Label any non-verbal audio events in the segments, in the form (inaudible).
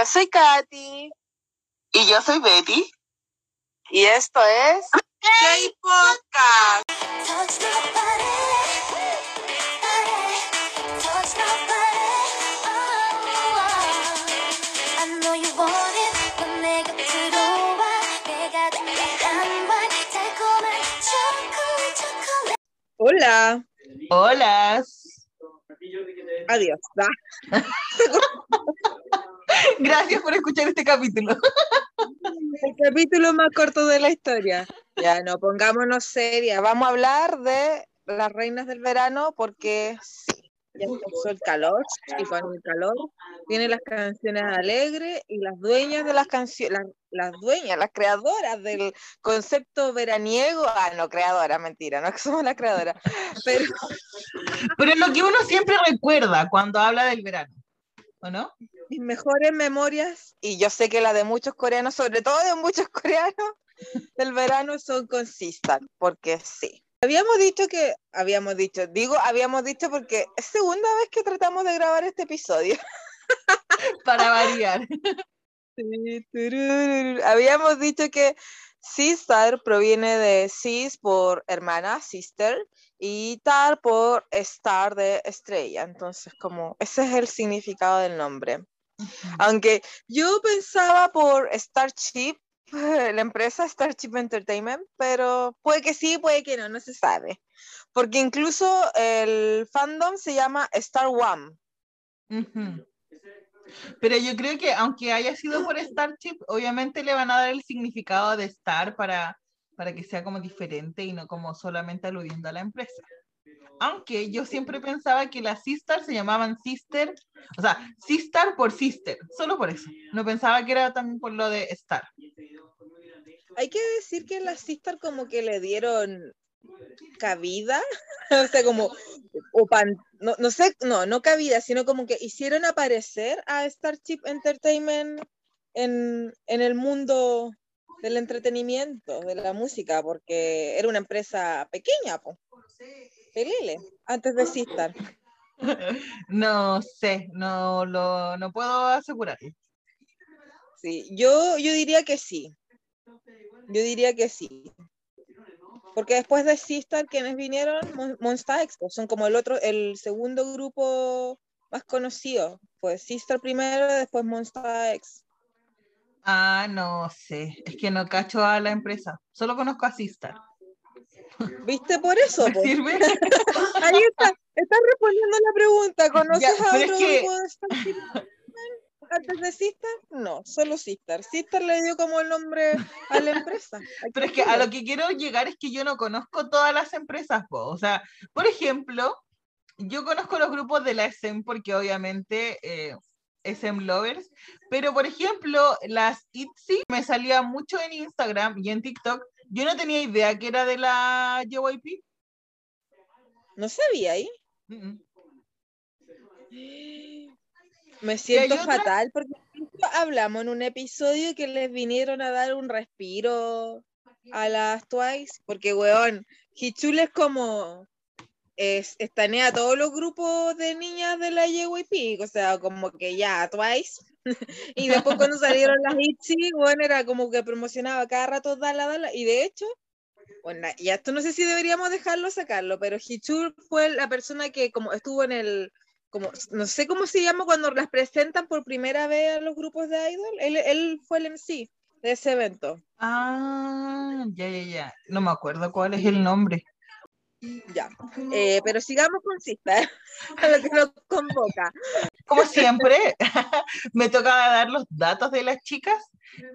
Yo soy Katy. Y yo soy Betty. Y esto es. Play Podcast. Hola. Hola adiós. Ah, (laughs) Gracias por escuchar este capítulo. (laughs) El capítulo más corto de la historia. Ya, no, pongámonos serias. Vamos a hablar de las reinas del verano porque sí, ya empezó el calor y con el calor vienen las canciones alegres y las dueñas de las canciones, las, dueñas, las creadoras del concepto veraniego, ah, no, creadora, mentira, no que somos las creadoras, (laughs) pero Pero lo que uno siempre recuerda cuando habla del verano, ¿o no? mis mejores memorias, y yo sé que la de muchos coreanos, sobre todo de muchos (laughs) coreanos, del verano son con Sistar, porque sí. Habíamos dicho que, habíamos dicho, digo, habíamos dicho porque es segunda vez que tratamos de grabar este episodio. (laughs) Para variar. Habíamos dicho que Sistar proviene de sis por hermana, sister, y tar por star de estrella. Entonces, como ese es el significado del nombre. Aunque yo pensaba por Starship, (laughs) la empresa Starship Entertainment, pero puede que sí, puede que no, no se sabe. Porque incluso el fandom se llama Star One. Ujú. Pero yo creo que aunque haya sido por Starship, obviamente le van a dar el significado de Star para, para que sea como diferente y no como solamente aludiendo a la empresa. Aunque yo siempre pensaba que las Sistar se llamaban Sister, o sea, Sistar por Sister, solo por eso. No pensaba que era también por lo de Star. Hay que decir que las Sistar como que le dieron cabida, (laughs) o sea, como, o pan- no, no sé, no, no cabida, sino como que hicieron aparecer a Starship Entertainment en, en el mundo del entretenimiento, de la música, porque era una empresa pequeña, po. Pelele, antes de Sistar. (laughs) No sé, no lo no puedo asegurar. Sí, yo, yo diría que sí. Yo diría que sí. Porque después de Sistar, quienes vinieron, Mon- Monsta X, pues, son como el otro, el segundo grupo más conocido. Pues Sistar primero, después Monsta X. Ah, no sé, es que no cacho a la empresa, solo conozco a Sistar. (laughs) ¿Viste por eso? ¿Me po? sirve? (laughs) Ahí está, estás respondiendo la pregunta. ¿Conoces Ya, a pero es otro que- grupo de antes de Sistar? No, solo Sistar. Sistar le dio como el nombre a la empresa. (laughs) Pero es que a lo que quiero llegar es que yo no conozco todas las empresas, po. o sea, por ejemplo, yo conozco los grupos de la SM porque obviamente eh, SM Lovers, pero por ejemplo, las ITZY me salía mucho en Instagram y en TikTok, yo no tenía idea que era de la JYP. No sabía ahí. Mm, mm. (gasps) Me siento fatal porque hablamos en un episodio que les vinieron a dar un respiro a las Twice, porque weón, Hichul es como es, estanea a todos los grupos de niñas de la JYP, o sea, como que ya Twice. (laughs) y después cuando salieron las ITZY, bueno, era como que promocionaba cada rato Dala Dala, y de hecho, bueno, y esto no sé si deberíamos dejarlo sacarlo, pero Hichul fue la persona que como estuvo en el como, no sé cómo se llama cuando las presentan por primera vez a los grupos de idol. Él, él fue el MC de ese evento. Ah, ya, ya, ya. No me acuerdo cuál es el nombre. Ya. Eh, pero sigamos con Sista, (laughs) a lo que nos convoca. Como siempre, (laughs) me toca dar los datos de las chicas.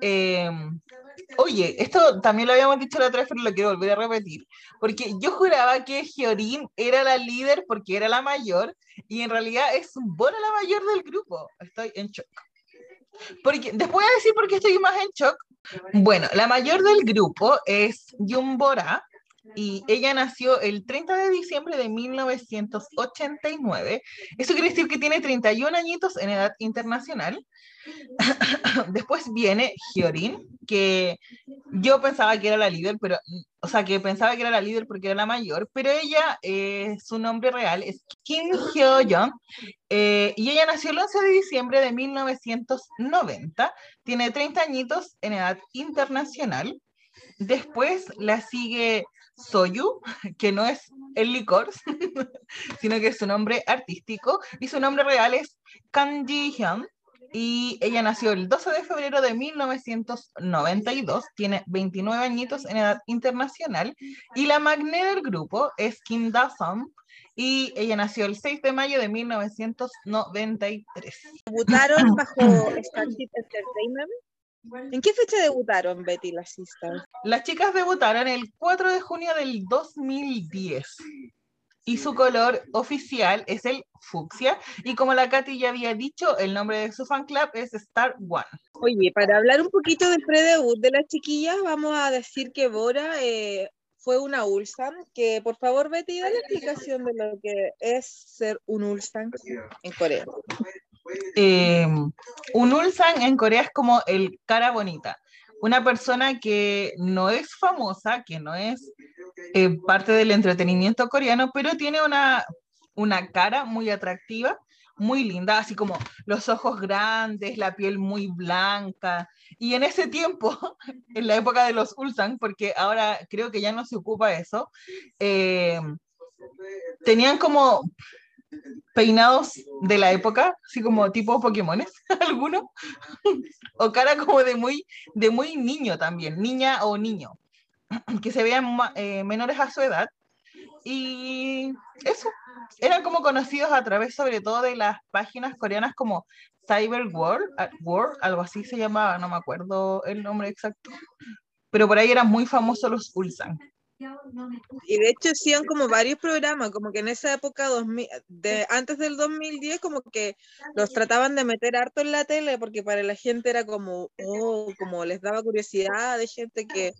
Eh, oye, esto también lo habíamos dicho la otra vez, pero lo quiero volver a repetir. Porque yo juraba que Hyorin era la líder porque era la mayor, y en realidad es Bora la mayor del grupo. Estoy en shock. Porque, después voy a decir por qué estoy más en shock. Bueno, la mayor del grupo es Yumbora, y ella nació el 30 de diciembre de 1989. Eso quiere decir que tiene 31 añitos en edad internacional. (coughs) Después viene Hyorin, que yo pensaba que era la líder, pero, o sea, que pensaba que era la líder porque era la mayor, pero ella, eh, su nombre real es Kim Hyo-young, eh, y ella nació el 11 de diciembre de 1990, tiene 30 añitos en edad internacional. Después la sigue Soyu, que no es el licor, (laughs) sino que es su nombre artístico, y su nombre real es Kanji Hyun, y ella nació el 12 de febrero de 1992, tiene 29 añitos en edad internacional, y la magné del grupo es Kim Da-sung, y ella nació el 6 de mayo de 1993. Debutaron (clears throat) bajo Starship Entertainment. ¿En qué fecha debutaron Betty las Sisters? Las chicas debutaron el 4 de junio del 2010 y su color oficial es el fucsia y como la Katy ya había dicho, el nombre de su fan club es Star One. Oye, para hablar un poquito del pre-debut de las chiquillas, vamos a decir que Bora eh, fue una Ulsan, que por favor Betty, da la explicación de lo que es ser un Ulsan en Corea. Eh, un Ulsan en Corea es como el cara bonita, una persona que no es famosa, que no es eh, parte del entretenimiento coreano, pero tiene una, una cara muy atractiva, muy linda, así como los ojos grandes, la piel muy blanca. Y en ese tiempo, (laughs) en la época de los Ulsan, porque ahora creo que ya no se ocupa eso, eh, tenían como peinados de la época, así como tipo Pokémones, (laughs) algunos, o cara como de muy, de muy niño también, niña o niño, (clears throat) que se vean eh, menores a su edad. Y eso, eran como conocidos a través sobre todo de las páginas coreanas como Cyber World, World, algo así se llamaba, no me acuerdo el nombre exacto, pero por ahí eran muy famosos los Ulsan. Y de hecho hacían como varios programas, como que en esa época, 2000 de, antes del 2010, como que los trataban de meter harto en la tele, porque para la gente era como, oh, como les daba curiosidad de gente que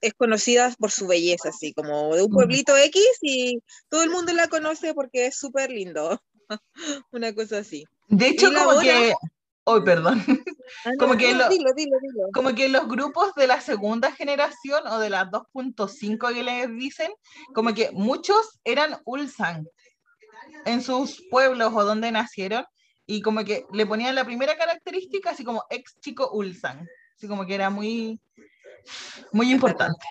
es conocida por su belleza, así como de un pueblito X y todo el mundo la conoce porque es súper lindo. (laughs) Una cosa así. De hecho, como Bora- que, oh, perdón, Ah, Como dilo, dilo. que los grupos de la segunda generación o de las 2.5 que les dicen, como que muchos eran Ulsan en sus pueblos o donde nacieron y como que le ponían la primera característica así como ex chico Ulsan, así como que era muy muy importante.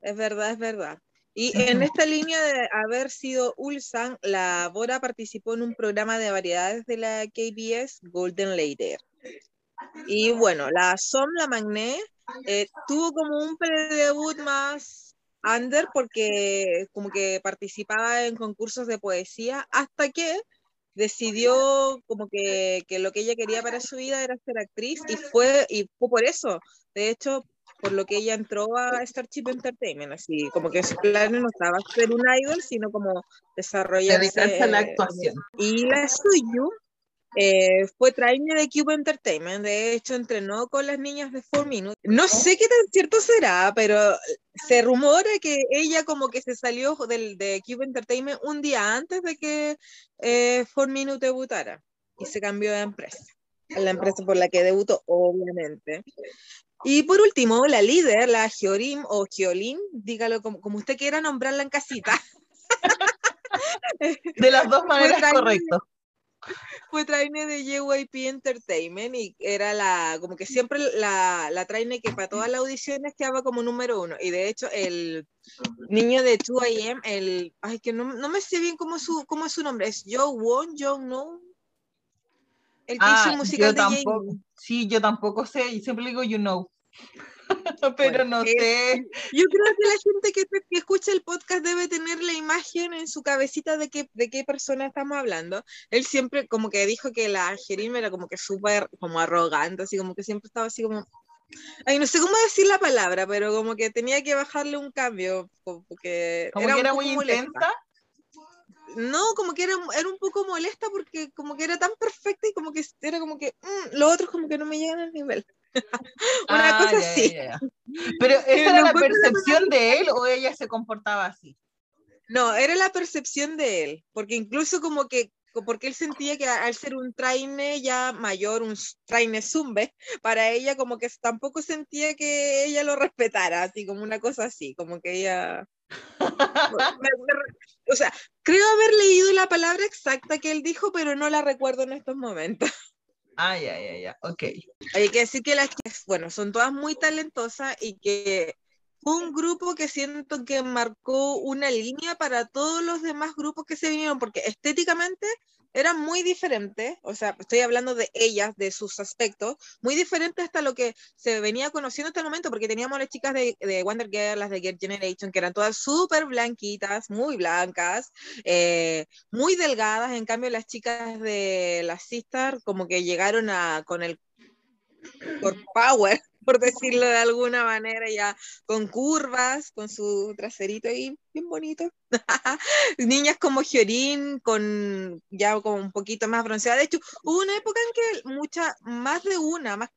Es verdad, es verdad. Y en esta línea de haber sido Ulsan, la Bora participó en un programa de variedades de la KBS, Golden Later. Y bueno, la Som, la Magné, eh, tuvo como un predebut más under porque como que participaba en concursos de poesía hasta que decidió como que, que lo que ella quería para su vida era ser actriz y fue, y fue por eso, de hecho, por lo que ella entró a Starship Entertainment, así como que su plan no estaba ser un idol, sino como. Dedicarse a la eh, actuación. y la Suyu eh, fue trainer de Cube Entertainment, de hecho entrenó con las niñas de 4 Minutes. No sé qué tan cierto será, pero se rumora que ella como que se salió del, de Cube Entertainment un día antes de que eh, 4 Minutes debutara y se cambió de empresa, a la empresa por la que debutó, obviamente. Y por último, la líder, la Hyorim o Hyolin, dígalo como, como usted quiera nombrarla en casita, (laughs) De las dos maneras trainer- correcto. fue trainer de JYP Entertainment y era la, como que siempre la, la trainer que para todas las audiciones quedaba como número uno. Y de hecho, el niño de 2AM, el, ay, que no, no me sé bien cómo, su, cómo es su nombre, es Joe Won, Joe No. El que Ah, el musical de tampoco, Jamie. sí, yo tampoco sé, y siempre digo you know. (laughs) Pero Bueno, no es- sé. Yo creo que la gente que, que escucha el podcast debe tener la imagen en su cabecita de qué, de qué persona estamos hablando. Él siempre como que dijo que la Jerim era como que súper como arrogante, así como que siempre estaba así como... Ay, no sé cómo decir la palabra, pero como que tenía que bajarle un cambio, como que Como que un era muy molesta. No, como que era, era un poco molesta porque como que era tan perfecta y como que era como que mm, los otros como que no me llegan al nivel. (laughs) Una Ah, cosa así. Pero (laughs) ¿esa era la percepción de él o ella se comportaba así? No, era la percepción de él, porque incluso como que, porque él sentía que al ser un traine ya mayor, un traine zumbe, para ella como que tampoco sentía que ella lo respetara, así como una cosa así, como que ella... o sea, creo haber leído la palabra exacta que él dijo, pero no la recuerdo en estos momentos. Ah, ya, ya, ya, ok. Hay que decir que las chicas, bueno, son todas muy talentosas y que fue un grupo que siento que marcó una línea para todos los demás grupos que se vinieron, porque estéticamente eran muy diferentes, o sea, estoy hablando de ellas, de sus aspectos, muy diferentes hasta lo que se venía conociendo hasta el momento, porque teníamos las chicas de, de Wonder Girl, las de Girl Generation, que eran todas súper blanquitas, muy blancas, eh, muy delgadas, en cambio las chicas de las Sistar como que llegaron a, con el por power, por decirlo de alguna manera, ya con curvas, con su traserito ahí bien bonito. (laughs) Niñas como Hyorin, con ya como un poquito más bronceada. De hecho, hubo una época en que mucha, más de una, más,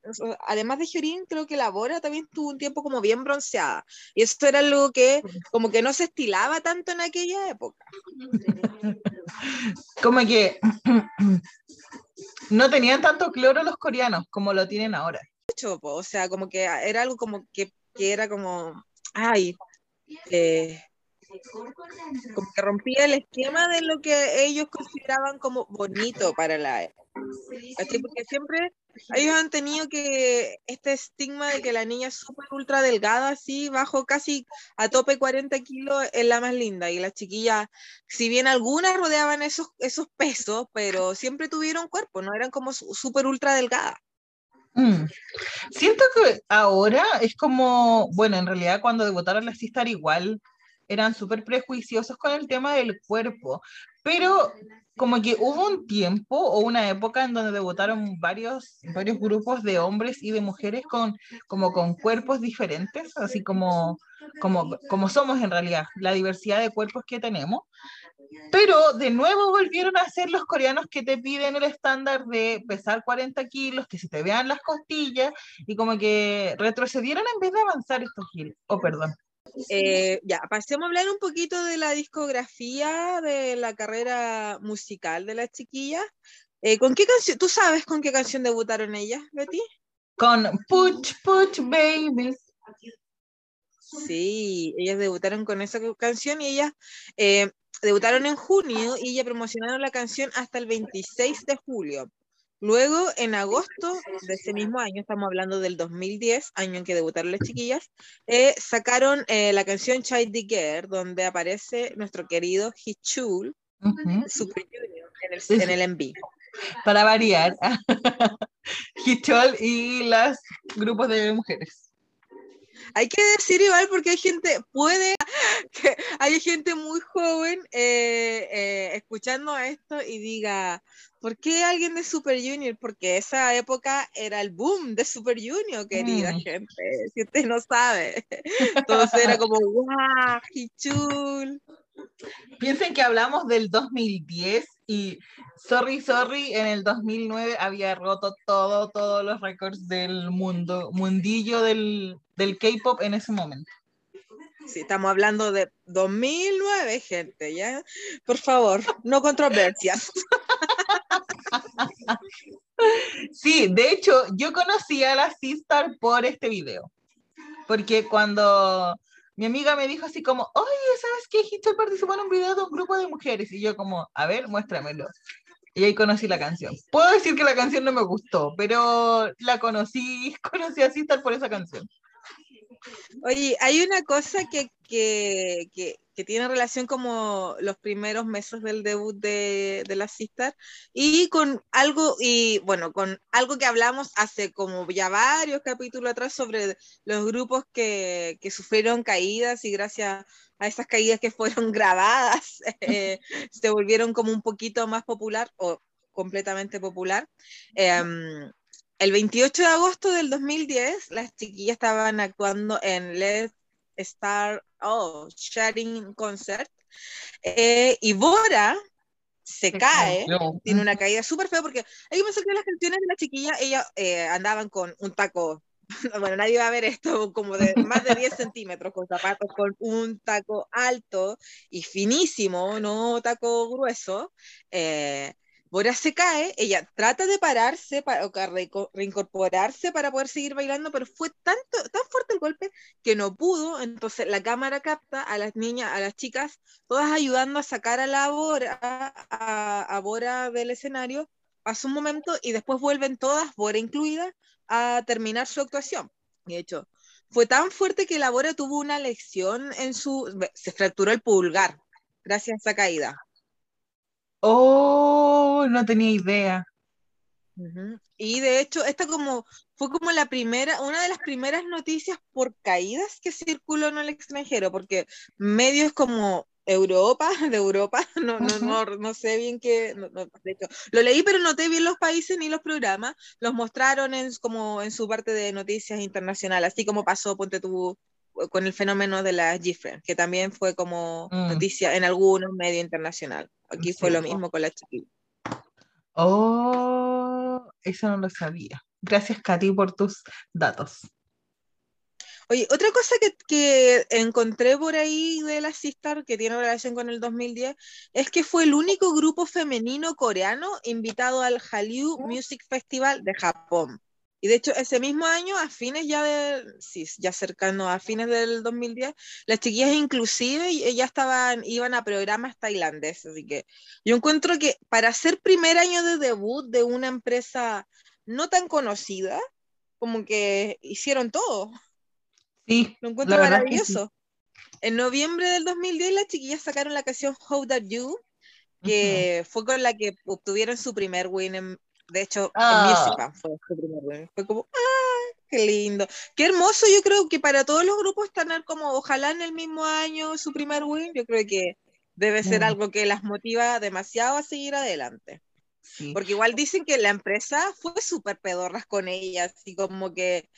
además de Hyorin, creo que la Bora también tuvo un tiempo como bien bronceada. Y eso era algo que como que no se estilaba tanto en aquella época. (laughs) Como que (clears throat) no tenían tanto cloro los coreanos como lo tienen ahora. Mucho, po, o sea, como que era algo como que, que era como, ay, eh, como que rompía el esquema de lo que ellos consideraban como bonito para la época. ¿cachai? Porque siempre ellos han tenido que este estigma de que la niña es súper ultra delgada, así, bajo casi a tope 40 kilos, es la más linda. Y las chiquillas, si bien algunas rodeaban esos, esos pesos, pero siempre tuvieron cuerpo, no eran como súper ultra delgadas. Mm. Siento que ahora es como, bueno, en realidad cuando debutaron las Sistar igual eran súper prejuiciosos con el tema del cuerpo, pero como que hubo un tiempo o una época en donde debutaron varios, varios grupos de hombres y de mujeres con, como con cuerpos diferentes, así como, como, como somos en realidad, la diversidad de cuerpos que tenemos. Pero de nuevo volvieron a ser los coreanos que te piden el estándar de pesar 40 kilos, que se te vean las costillas, y como que retrocedieron en vez de avanzar estos giles. Oh, perdón. Eh, ya, pasemos a hablar un poquito de la discografía de la carrera musical de las chiquillas. Eh, ¿con qué canción? ¿Tú sabes con qué canción debutaron ellas, Betty? Con Puch Puch Baby. Sí, ellas debutaron con esa canción y ellas eh, debutaron en junio y ya promocionaron la canción hasta el 26 de julio. Luego, en agosto de ese mismo año, estamos hablando del 2010, año en que debutaron las chiquillas, eh, sacaron eh, la canción Child the Girl, donde aparece nuestro querido Hichul, Ujú. Super Junior, en el, Sí, en el MV. Para variar. (laughs) Hichol y los grupos de mujeres. Hay que decir igual porque hay gente, puede que hay gente muy joven eh, eh, escuchando esto y diga, ¿por qué alguien de Super Junior? Porque esa época era el boom de Super Junior, querida Mm. gente, si usted no sabe. (laughs) Entonces era como, ¡guau! ¡Hichul! Piensen que hablamos del 2010 y Sorry Sorry en el 2009 había roto todo, todos los récords del mundo, mundillo del, del K-pop en ese momento. Sí, estamos hablando de 2009, gente, ¿ya? Por favor, no controversias. Sí, de hecho, yo conocí a la Sistar por este video. Porque cuando mi amiga me dijo así como, oye, ¿sabes qué? Hitchell participó en un video de un grupo de mujeres. Y yo como, a ver, muéstramelo. Y ahí conocí la canción. Puedo decir que la canción no me gustó, pero la conocí, (laughs) conocí a Sistar por esa canción. Oye, hay una cosa que, que, que, que tiene relación como los primeros meses del debut de, de la Sistar y con algo, y bueno, con algo que hablamos hace como ya varios capítulos atrás sobre los grupos que, que sufrieron caídas y gracias a esas caídas que fueron (laughs) grabadas eh, se volvieron como un poquito más popular o completamente popular. Em, el 28 de agosto del 2010, las chiquillas estaban actuando en Let's Star oh, Sharing Concert eh, y Bora se cae, tiene una caída súper fea porque hay que pensar que las canciones de las chiquillas, ellas eh, andaban con un taco (laughs) bueno, nadie va a ver esto como de más de 10 centímetros con zapatos con un taco alto y finísimo, no taco grueso. Eh, Bora se cae, ella trata de pararse para, o reincorporarse para poder seguir bailando, pero fue tanto, tan fuerte el golpe que no pudo. Entonces la cámara capta a las niñas, a las chicas, todas ayudando a sacar a la Bora, a, a Bora del escenario. Pasa un momento y después vuelven todas, Bora incluida, a terminar su actuación. De hecho, fue tan fuerte que la Bora tuvo una lesión en su. se fracturó el pulgar gracias a esa caída. Oh, no tenía idea. Y de hecho, esta como fue como la primera, una de las primeras noticias por caídas que circuló en el extranjero, porque medios como Europa, (laughs) de Europa, (laughs) no, no, no, no sé bien qué, no- no, de hecho, lo leí, pero noté bien los países ni los programas, los mostraron en, como en su parte de noticias internacionales, así como pasó, ponte tú, con el fenómeno de la GIFRE, que también fue como Mm. noticia en algunos medios internacionales. Aquí fue Sí, lo mismo con la chiquilla. Oh, eso no lo sabía. Gracias, Katy, por tus datos. Oye, otra cosa que, que encontré por ahí de la Sistar que tiene relación con el 2010 es que fue el único grupo femenino coreano invitado al Hallyu Music Festival de Japón. Y de hecho, ese mismo año, a fines ya de, sí, ya cercano a fines del 2010, las chiquillas inclusive ya estaban, iban a programas tailandeses. Así que yo encuentro que para ser primer año de debut de una empresa no tan conocida, como que hicieron todo. Sí, Lo encuentro que sí. maravilloso. En noviembre del 2010 las chiquillas sacaron la canción How That You, que fue con la que obtuvieron su primer win. En, de hecho, Ah. en fue su primer win. Fue como, ¡ah! ¡Qué lindo! Qué hermoso. Yo creo que para todos los grupos tener como, ojalá en el mismo año su primer win, yo creo que debe ser Mm. algo que las motiva demasiado a seguir adelante. Sí. Porque igual dicen que la empresa fue súper pedorras con ellas, así como que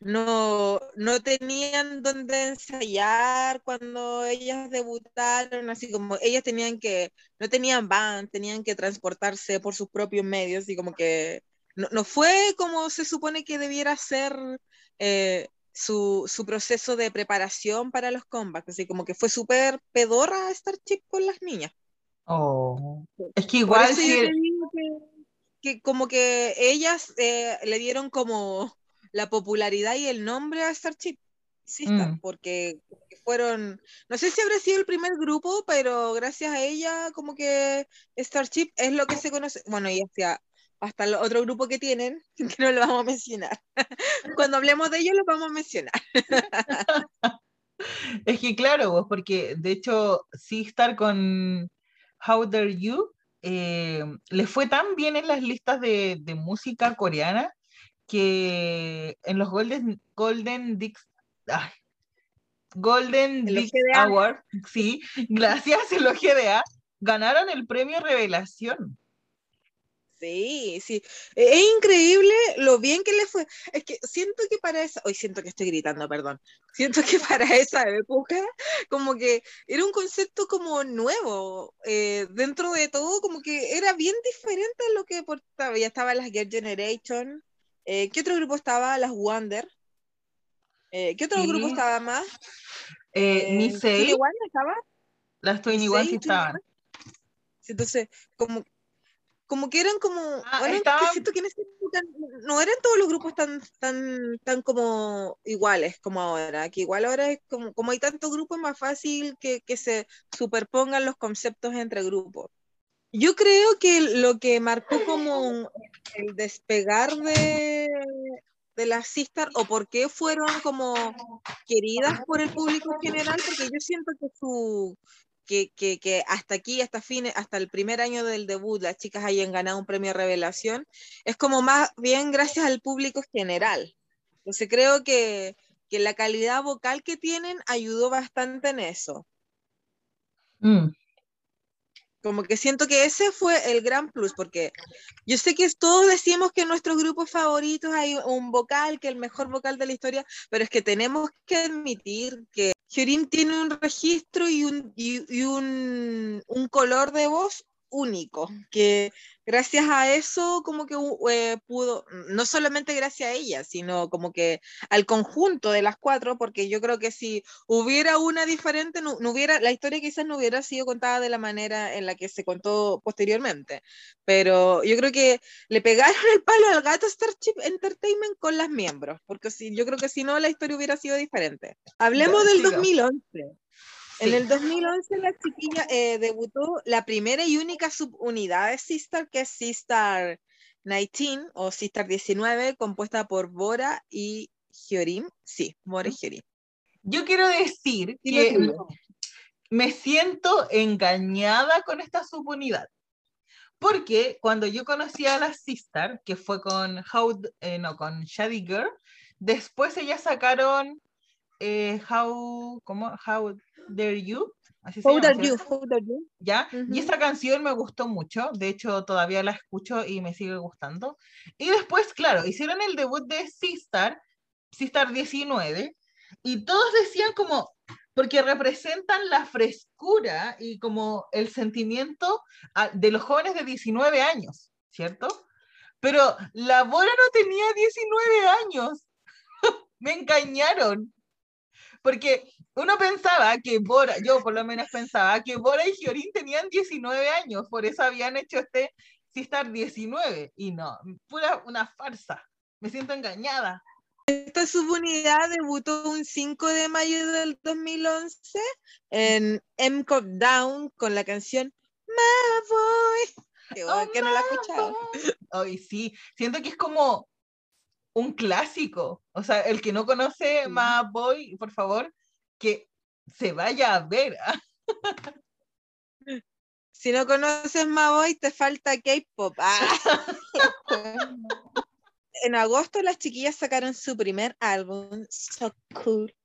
no, no tenían dónde ensayar cuando ellas debutaron, así como ellas tenían que, no tenían van, tenían que transportarse por sus propios medios, y como que no, no fue como se supone que debiera ser eh, su, su proceso de preparación para los comebacks, así como que fue súper pedorra Starship con las niñas. Oh. Es que igual si que como que ellas eh, le dieron como la popularidad y el nombre a Starship Sisters, Mm. porque fueron, no sé si habrá sido el primer grupo, pero gracias a ella como que Starship es lo que se conoce, bueno, y hasta, hasta el otro grupo que tienen, (laughs) que no lo vamos a mencionar. (laughs) Cuando hablemos de ellos los vamos a mencionar. (laughs) Es que claro, vos, porque de hecho, sí estar con How Dare You eh, le fue tan bien en las listas de, de música coreana que en los Golden, Golden Dix, ay, Golden GDA. Award, sí, gracias en los GDA, ganaron el premio Revelación. Sí, sí. E- Es increíble lo bien que le fue. Es que siento que para esa, hoy siento que estoy gritando, perdón. Siento que para esa época, como que era un concepto como nuevo. eh, dentro de todo, como que era bien diferente a lo que portaba. Ya estaban las Girl Generation. Eh, ¿qué otro grupo estaba? Las Wonder. Eh, ¿qué otro Sí. grupo estaba más? Eh, Eh, Ni Sei, 21 estaba. las 21 sí estaban. Entonces, como, como que eran como, Ah, bueno, que estaban- siento que en ese no eran todos los grupos tan, tan, tan como iguales como ahora, que igual ahora es como, como hay tantos grupos es más fácil que, que se superpongan los conceptos entre grupos. Yo creo que lo que marcó como un- el despegar de, de las Sistar o por qué fueron como queridas por el público en general, porque yo siento que su que, que, que hasta aquí, hasta fines, hasta el primer año del debut, las chicas hayan ganado un premio Revelación, es como más bien gracias al público general. Entonces creo que, que la calidad vocal que tienen ayudó bastante en eso. Mm, Como que siento que ese fue el gran plus, porque yo sé que todos decimos que en nuestros grupos favoritos hay un vocal, que el mejor vocal de la historia, pero es que tenemos que admitir que Hyurin tiene un registro y un, y, y un, un color de voz único, que gracias a eso como que eh, pudo, no solamente gracias a ella, sino como que al conjunto de las cuatro, porque yo creo que si hubiera una diferente, no, no hubiera, la historia quizás no hubiera sido contada de la manera en la que se contó posteriormente, pero yo creo que le pegaron (laughs) el palo al gato Starship Entertainment con las miembros, porque si, yo creo que si no la historia hubiera sido diferente. Hablemos del siga. 2011. En el 2011 la chiquilla eh, debutó la primera y única subunidad de Sistar, que es Sistar 19 o Sistar 19, compuesta por Bora y Hyorim. Sí, Bora y Hyorim. Yo quiero decir que me siento engañada con esta subunidad. Porque cuando yo conocí a la Sistar, que fue con How, eh, no, con Shady Girl, después ellas sacaron eh, How, ¿cómo? How Dare You, así se How llama, Dare You, You. ¿ya? Ujú. Y esa canción me gustó mucho, de hecho todavía la escucho y me sigue gustando. Y después, claro, hicieron el debut de Sistar, Sistar 19, y todos decían como, porque representan la frescura y como el sentimiento ah, de los jóvenes de 19 años, ¿cierto? Pero la Bora no tenía 19 años, (laughs) me engañaron. Porque uno pensaba que Bora, yo por lo menos pensaba que Bora y Giorín tenían 19 años, por eso habían hecho este Sistar 19, y no, pura una farsa. Me siento engañada. Esta subunidad debutó un 5 de mayo del 2011 en M Down con la canción My Boy. Oh, que no la escuchaba. Ay, sí, siento que es como un clásico. O sea, el que no conoce Sí. Ma Boy, por favor, que se vaya a ver. ¿ah? (laughs) Si no conoces Maboy, te falta K-pop. Ah. (laughs) en agosto las chiquillas sacaron su primer álbum, So Cool.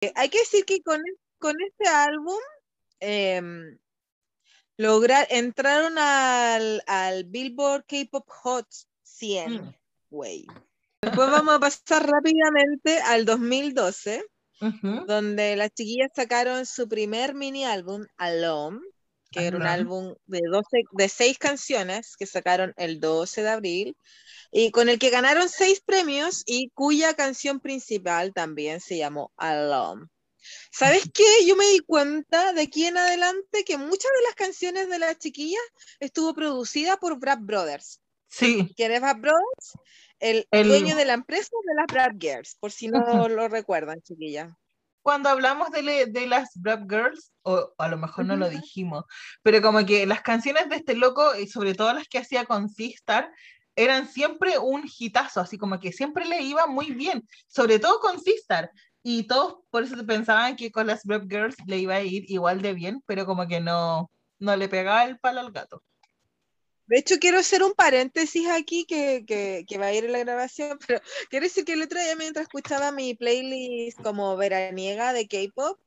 Eh, Hay que decir que con, con este álbum logra- entraron al, al Billboard K-Pop Hot 100. Mm. Después vamos a pasar rápidamente al 2012 Ujú. donde las chiquillas sacaron su primer mini álbum, Alone, que era un Alone. álbum de, 12, de seis canciones que sacaron el 12 de abril, y con el que ganaron seis premios y cuya canción principal también se llamó Alone. ¿Sabes qué? Yo me di cuenta de aquí en adelante que muchas de las canciones de las chiquillas estuvo producida por Brad Brothers. Sí, ¿Quién es Brad Brothers? El, El- dueño de la empresa de las Brad Girls, por si no lo recuerdan, chiquillas. cuando hablamos de, le- de las Brave Girls, o a lo mejor no lo Ujú. dijimos, pero como que las canciones de este loco, y sobre todo las que hacía con Sistar, eran siempre un hitazo, así como que siempre le iba muy bien, sobre todo con Sistar. Y todos por eso pensaban que con las Brave Girls le iba a ir igual de bien, pero como que no, no le pegaba el palo al gato. De hecho, quiero hacer un paréntesis aquí que, que, que va a ir en la grabación, (laughs) pero quiero decir que el otro día mientras escuchaba mi playlist como veraniega de K-pop,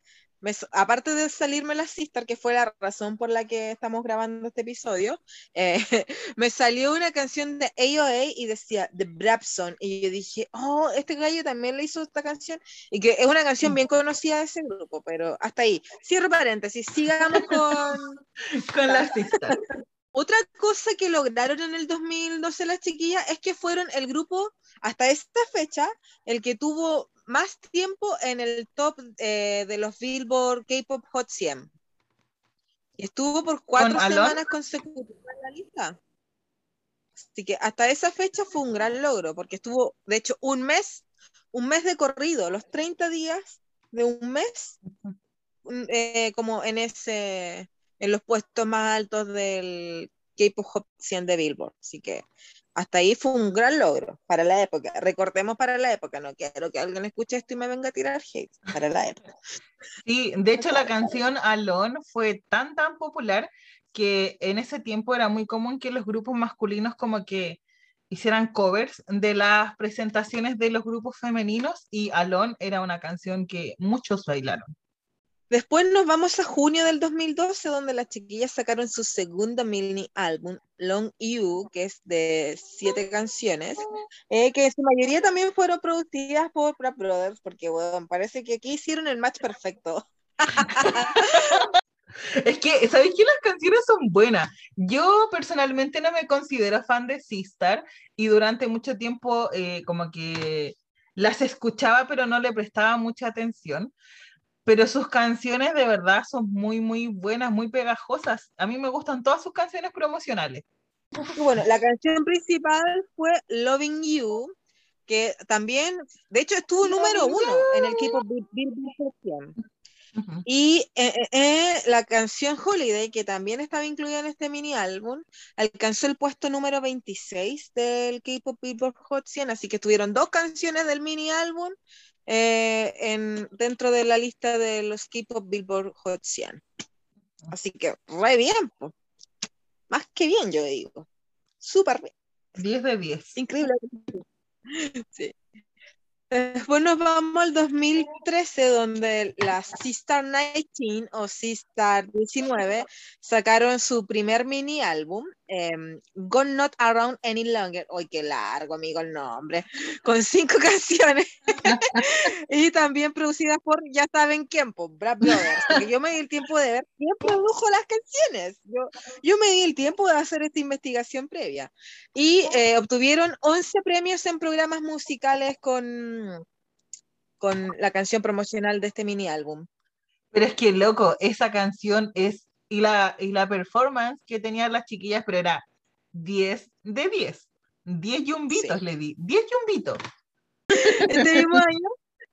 aparte de salirme la Sistar, que fue la razón por la que estamos grabando este episodio, eh, (laughs) me salió una canción de AOA y decía The Brabson, y yo dije, oh, este gallo también le hizo esta canción, y que es una canción bien conocida de ese grupo, pero hasta ahí. Cierro paréntesis, sigamos con... (laughs) Con las Sistar. Otra cosa que lograron en el 2012 las chiquillas es que fueron el grupo, hasta esta fecha, el que tuvo más tiempo en el top eh, de los Billboard K-Pop Hot 100. Y estuvo por cuatro semanas consecutivas en la lista. Así que hasta esa fecha fue un gran logro, porque estuvo, de hecho, un mes, un mes de corrido, los 30 días de un mes, eh, como en ese, en los puestos más altos del K-Pop Hot 100 de Billboard. Así que hasta ahí fue un gran logro para la época. Recordemos para la época, no quiero que alguien escuche esto y me venga a tirar hate. Para la época. Sí, de hecho la canción Alone fue tan tan popular que en ese tiempo era muy común que los grupos masculinos como que hicieran covers de las presentaciones de los grupos femeninos y Alone era una canción que muchos bailaron. Después nos vamos a junio del 2012, donde las chiquillas sacaron su segundo mini álbum, Long You, que es de siete canciones, eh, que en su mayoría también fueron producidas por Brad Brothers, porque bueno, parece que aquí hicieron el match perfecto. (laughs) Es que, ¿sabéis que las canciones son buenas? Yo personalmente no me considero fan de Sistar y durante mucho tiempo eh, como que las escuchaba pero no le prestaba mucha atención. Pero sus canciones de verdad son muy, muy buenas, muy pegajosas. A mí me gustan todas sus canciones promocionales. Bueno, la canción principal fue Loving You, que también, de hecho, estuvo número uno en el K-pop Bill- Billboard Hot 100. Ujú. Y eh, eh, eh, la canción Holiday, que también estaba incluida en este mini álbum, alcanzó el puesto número 26 del K-Pop Billboard Hot 100, así que tuvieron dos canciones del mini álbum eh, en, dentro de la lista de los K-Pop Billboard Hot 100. Así que re bien, po. más que bien, yo digo. Súper bien, 10 de 10. increíble. (laughs) Sí. Después nos vamos al 2013, donde las Sistar 19 o Sistar 19 sacaron su primer mini álbum, Gone Not Around Any Longer. ¡Ay, qué largo, amigo, el nombre! Con cinco (laughs) canciones. y también producidas por, ya saben quién, por Brad Brothers. Porque yo me di el tiempo de ver quién produjo las canciones. Yo, yo me di el tiempo de hacer esta investigación previa. Y eh, obtuvieron 11 premios en programas musicales con, con la canción promocional de este mini álbum. Pero es que, loco, esa canción es. Y la, y la performance que tenían las chiquillas, pero era 10 de 10. 10 yumbitos Sí. le di. 10 yumbitos. (laughs) Este mismo año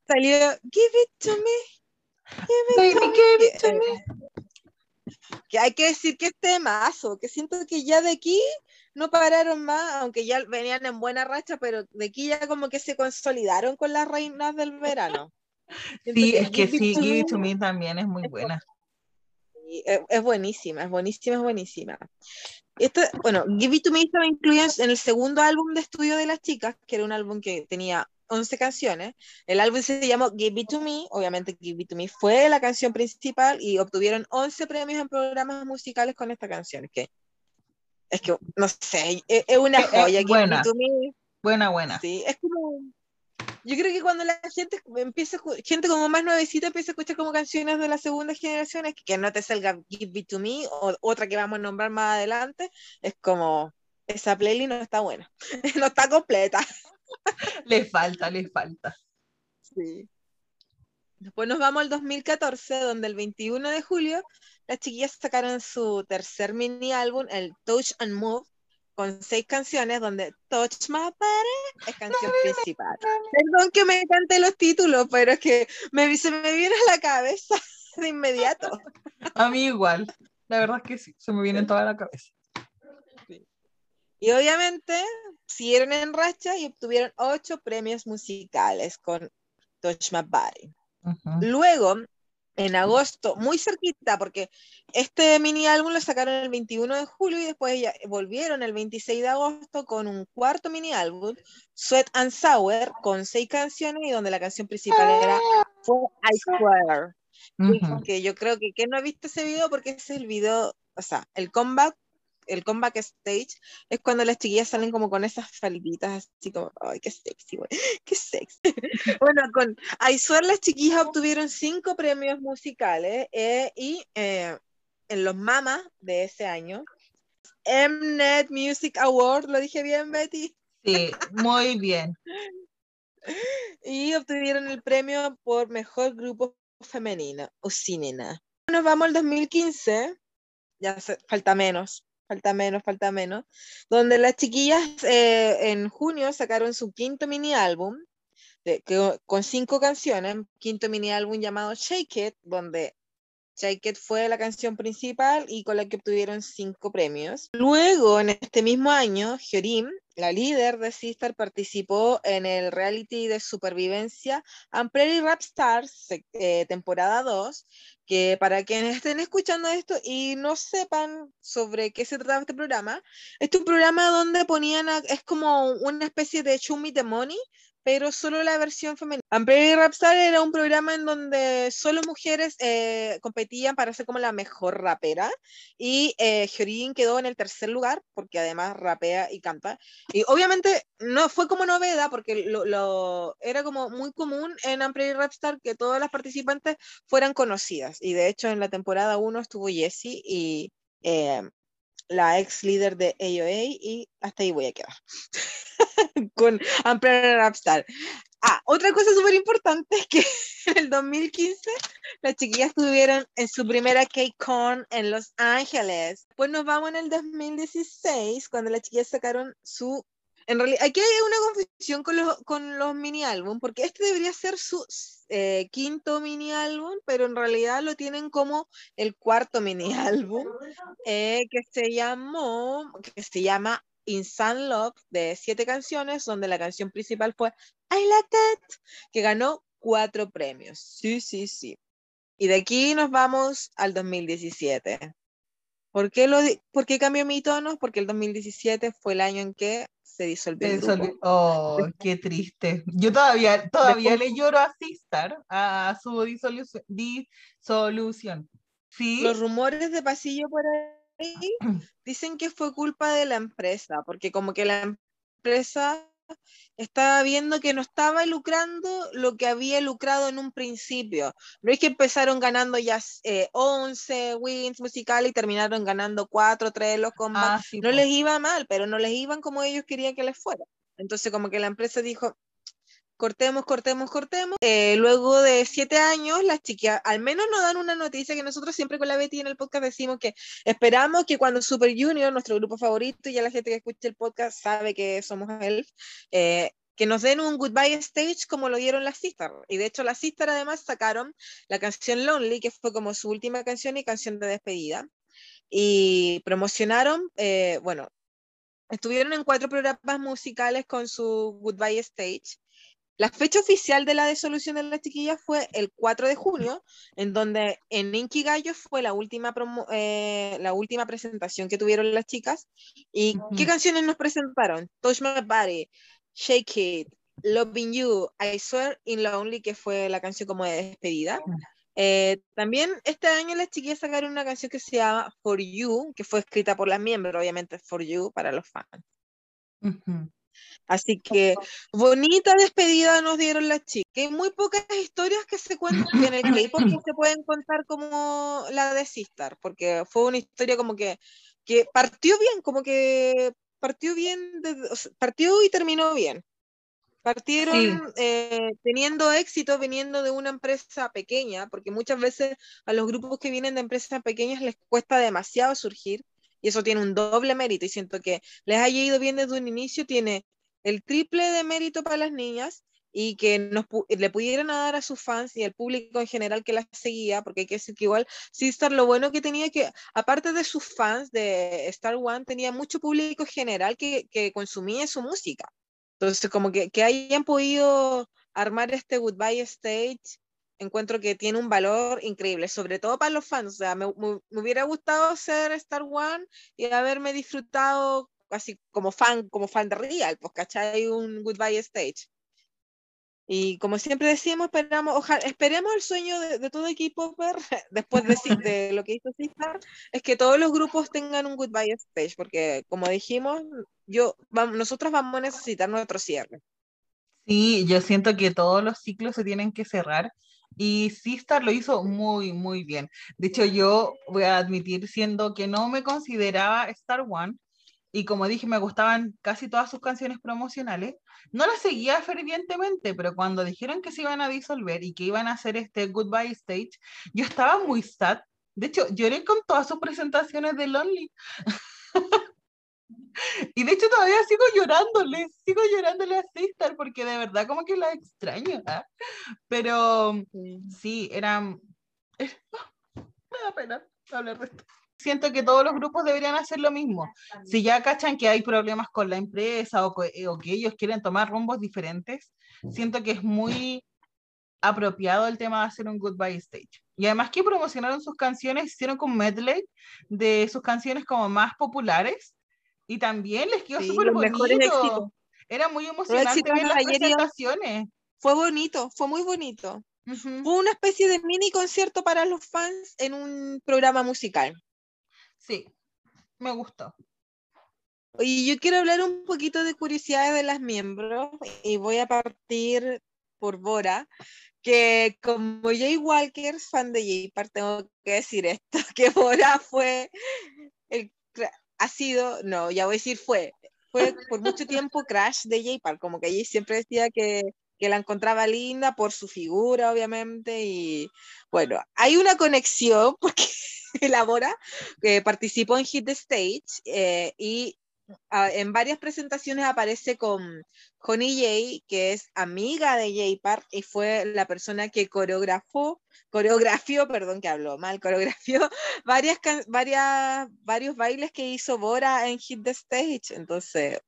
salió Give It To Me. Give It To Me, give it que, to me. que hay que decir que este mazo, que siento que ya de aquí no pararon más, aunque ya venían en buena racha, pero de aquí ya como que se consolidaron con las reinas del verano. Siento Sí, es que sí, Give It to Me también es muy buena. Es, es buenísima, es buenísima, es buenísima. Esto, bueno, Give It To Me estaba incluida en el segundo álbum de estudio de las chicas, que era un álbum que tenía 11 canciones. El álbum se llamó Give It To Me, obviamente Give It To Me fue la canción principal y obtuvieron 11 premios en programas musicales con esta canción. Que, es que no sé, es, es una joya. Give buena. It To Me, Buena, buena. sí, es como... Yo creo que cuando la gente empieza, gente como más nuevecita empieza a escuchar como canciones de la segunda generación, es que, que no te salga Give It To Me o otra que vamos a nombrar más adelante, es como, esa playlist no está buena, (laughs) no está completa. Le falta, le falta. Sí. Después nos vamos al 2014, donde el 21 de julio las chiquillas sacaron su tercer mini álbum, el Touch and Move, con seis canciones, donde Touch My Body es canción principal. Perdón que me cante los títulos, pero es que me, se me viene a la cabeza (laughs) de inmediato. A mí igual. La verdad es que sí, se me viene en toda la cabeza. Y obviamente siguieron en racha y obtuvieron ocho premios musicales con Touch My Body. Luego, en agosto, muy cerquita, porque este mini álbum lo sacaron el 21 de julio y después ya volvieron el 26 de agosto con un cuarto mini álbum, Sweat and Sour, con seis canciones y donde la canción principal era fue I Swear. Ujú. Que yo creo que ¿quién no ha visto ese video? Porque ese es el video, o sea, el comeback, el comeback stage es cuando las chiquillas salen como con esas falditas así como, ay, qué sexy, güey, (laughs) qué sexy. (laughs) bueno, con Swear las chiquillas obtuvieron cinco premios musicales eh, y eh, en los mamas de ese año, Mnet Music Award, lo dije bien, Betty, Sí, muy bien. (laughs) y obtuvieron el premio por mejor grupo femenino, Usinena. Nos vamos al 2015, ya se- falta menos, falta menos, falta menos, donde las chiquillas eh, en junio sacaron su quinto mini álbum de- que- con cinco canciones, quinto mini álbum llamado Shake It, donde It fue la canción principal y con la que obtuvieron cinco premios. Luego, en este mismo año, Hyorim, la líder de Sistar, participó en el reality de supervivencia Umbrella Rap Stars, eh, temporada 2, que para quienes estén escuchando esto y no sepan sobre qué se trataba este programa, este es un programa donde ponían, es como una especie de Me the Money, pero solo la versión femenina. Umbrella Rapstar era un programa en donde solo mujeres eh, competían para ser como la mejor rapera y eh, Hyorin quedó en el tercer lugar porque además rapea y canta. Y obviamente no fue como novedad porque lo, lo- era como muy común en Umbrella Rapstar que todas las participantes fueran conocidas. Y de hecho en la temporada 1 estuvo Jessie y eh, la ex líder de AOA y hasta ahí voy a quedar (laughs) con Umbrella Rapstar. Ah, otra cosa súper importante es que (laughs) en el 2015 las chiquillas estuvieron en su primera K-Con en Los Ángeles. Pues nos vamos en el 2016 cuando las chiquillas sacaron su... En realidad, aquí hay una confusión con los, con los mini álbum, porque este debería ser su eh, quinto mini álbum, pero en realidad lo tienen como el cuarto mini álbum, eh, que se llamó, que se llama Insane Love, de siete canciones, donde la canción principal fue I Like That, que ganó cuatro premios. Sí, sí, sí. Y de aquí nos vamos al 2017. ¿Por qué, lo ¿Por qué cambió mi tono? Porque el 2017 fue el año en que se disolvió el Eso grupo. que- oh, (laughs) qué triste. Yo todavía, todavía le lloro a Sistar, a su disolución. disolución. Sí, Los rumores de pasillo por ahí (clears throat) dicen que fue culpa de la empresa, porque como que la empresa estaba viendo que no estaba lucrando lo que había lucrado en un principio. No es que empezaron ganando ya eh, 11 wins musicales y terminaron ganando 4, 3 los combats. ah, sí, no les iba mal, pero no les iban como ellos querían que les fuera. Entonces como que la empresa dijo, cortemos, cortemos, cortemos. Eh, luego de siete años, las chicas al menos nos dan una noticia que nosotros siempre con la Betty en el podcast decimos que esperamos que cuando Super Junior, nuestro grupo favorito, y ya la gente que escucha el podcast sabe que somos él, eh, que nos den un goodbye stage como lo dieron las Sisters. Y de hecho las Sisters además sacaron la canción Lonely, que fue como su última canción y canción de despedida. Y promocionaron, eh, bueno, estuvieron en cuatro programas musicales con su goodbye stage. La fecha oficial de la disolución de las chiquillas fue el 4 de junio, en donde en Inky Gallo fue la última, promo- eh, la última presentación que tuvieron las chicas. ¿Y qué canciones nos presentaron? Touch My Body, Shake It, Loving You, I Swear in Lonely, que fue la canción como de despedida. Eh, también este año las chiquillas sacaron una canción que se llama For You, que fue escrita por las miembros, obviamente For You para los fans. Así que bonita despedida nos dieron las chicas. Hay muy pocas historias que se cuentan en el K-pop que se pueden contar como la de Sistar, porque fue una historia como que, que partió bien, como que partió bien, desde- o sea, partió y terminó bien. Partieron Sí. eh, teniendo éxito viniendo de una empresa pequeña, porque muchas veces a los grupos que vienen de empresas pequeñas les cuesta demasiado surgir, y eso tiene un doble mérito, y siento que les haya ido bien desde un inicio, tiene el triple de mérito para las niñas y que nos le pudieran dar a sus fans y al público en general que las seguía, porque hay que decir que igual Sistar lo bueno que tenía que, aparte de sus fans de Star One, tenía mucho público general que, consumía su música. Entonces, como que hayan podido armar este Goodbye Stage, encuentro que tiene un valor increíble, sobre todo para los fans. O sea, me, me- me hubiera gustado ser Star One y haberme disfrutado así como fan, como fan de Real, pues, ¿cachai? Un Goodbye Stage. Y como siempre decimos, esperamos, ojalá, esperemos el sueño de, de todo equipo ver, (laughs) después de, de lo que hizo Sistar, es que todos los grupos tengan un Goodbye Stage, porque como dijimos, yo, vam- nosotros vamos a necesitar nuestro cierre. Sí, yo siento que todos los ciclos se tienen que cerrar y Sistar lo hizo muy, muy bien. De hecho, yo voy a admitir, siendo que no me consideraba Star One, y como dije, me gustaban casi todas sus canciones promocionales, no las seguía fervientemente, pero cuando dijeron que se iban a disolver y que iban a hacer este Goodbye Stage, yo estaba muy sad. De hecho, lloré con todas sus presentaciones de Lonely. (laughs) Y de hecho todavía sigo llorándole, sigo llorándole a Sistar porque de verdad como que la extraño. ¿ah? Pero sí, eran... eh, (laughs) Me da pena hablar de esto. Siento que todos los grupos deberían hacer lo mismo. Si ya cachan que hay problemas con la empresa o, eh, o que ellos quieren tomar rumbos diferentes, siento que es muy apropiado el tema de hacer un goodbye stage. Y además que promocionaron sus canciones, hicieron con medley de sus canciones como más populares y también les quedó Sí, súper los mejores éxitos. bonito. Era muy emocionante ver las presentaciones. Fue bonito, fue muy bonito. Fue una especie de mini concierto para los fans en un programa musical. Sí, me gustó. Y yo quiero hablar un poquito de curiosidades de las miembros y voy a partir por Bora, que como Jay Walker, fan de Jay Park, tengo que decir esto, (laughs) que Bora fue, el, ha sido, no, ya voy a decir fue, fue por mucho tiempo crush de Jay Park, como que Jay siempre decía que, que la encontraba linda por su figura, obviamente, y bueno, hay una conexión (laughs) porque la Bora eh, participó en Hit the Stage eh, y en varias presentaciones aparece con Honey Jay, que es amiga de Jay Park y fue la persona que coreografó, coreografió, perdón que habló mal, coreografió (laughs) varias, varias, varios bailes que hizo Bora en Hit the Stage. Entonces,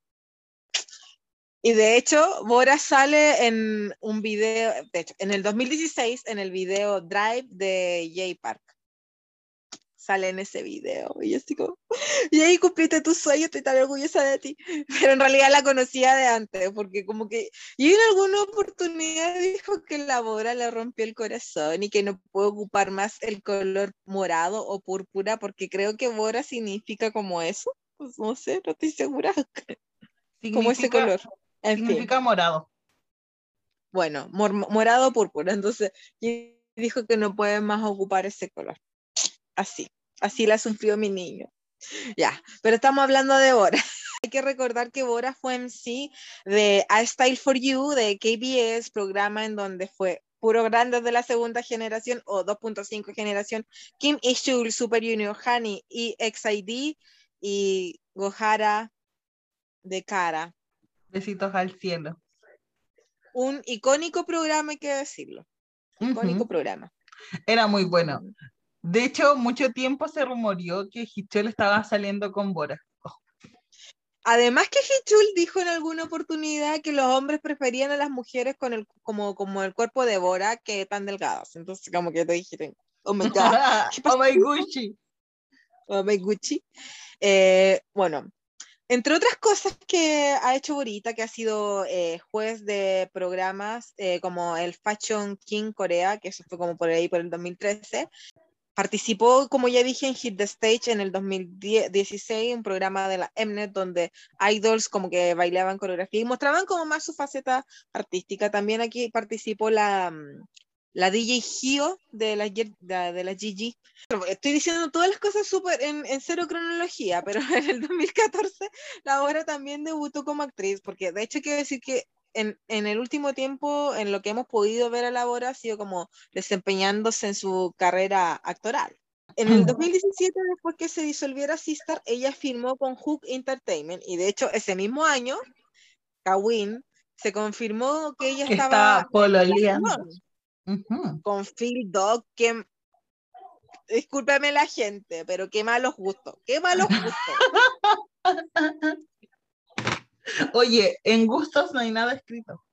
y de hecho, Bora sale en un video, de hecho, en el 2016, en el video Drive de Jay Park. Sale en ese video. Y yo así como, y ahí cumpliste tu sueño, estoy tan orgullosa de ti. (laughs) Pero en realidad la conocía de antes, porque como que, y en alguna oportunidad dijo que la Bora le rompió el corazón y que no puede ocupar más el color morado o púrpura, porque creo que Bora significa como eso. Pues no sé, no estoy segura. (laughs) Como ese color. En fin. Significa morado. Bueno, mor- morado o púrpura. Entonces, y dijo que no puede más ocupar ese color. Así, así la sufrió mi niño. Ya, pero estamos hablando de Bora. (laughs) Hay que recordar que Bora fue MC de I Style for You de KBS, programa en donde fue puro grandes de la segunda generación o 2.5 generación, Kim Ishul, Super Junior, Hani y XID y Gohara de Cara. Besitos al cielo. Un icónico programa, hay que decirlo. Icónico Ujú. programa. Era muy bueno. De hecho, mucho tiempo se rumoreó que Hichol estaba saliendo con Bora. Además que Hichul dijo en alguna oportunidad que los hombres preferían a las mujeres con el, como, como el cuerpo de Bora que tan delgadas. Entonces como que te dijeron, oh my God, (laughs) ¿qué oh my Gucci. oh my Gucci. Eh, bueno, entre otras cosas que ha hecho Borita, que ha sido eh, juez de programas eh, como el Fashion King Corea, que eso fue como por ahí por el 2013. Participó, como ya dije, en Hit the Stage en el 2016, un programa de la Mnet donde idols como que bailaban coreografía y mostraban como más su faceta artística. También aquí participó la, mm, la DJ Hio de la, de la Gigi. Estoy diciendo todas las cosas súper en, en cero cronología, (laughs) pero en el 2014 la obra también debutó como actriz, porque de hecho quiero decir que en, en el último tiempo, en lo que hemos podido ver a la obra, ha sido como desempeñándose en su carrera actoral. En el Mm. 2017, después que se disolviera Sistar, ella firmó con Hook Entertainment y de hecho ese mismo año, Kawin, se confirmó que ella estaba con Phil Dog, que discúlpeme la gente, pero qué malos gustos, qué malos gustos. (laughs) Oye, en gustos no hay nada escrito.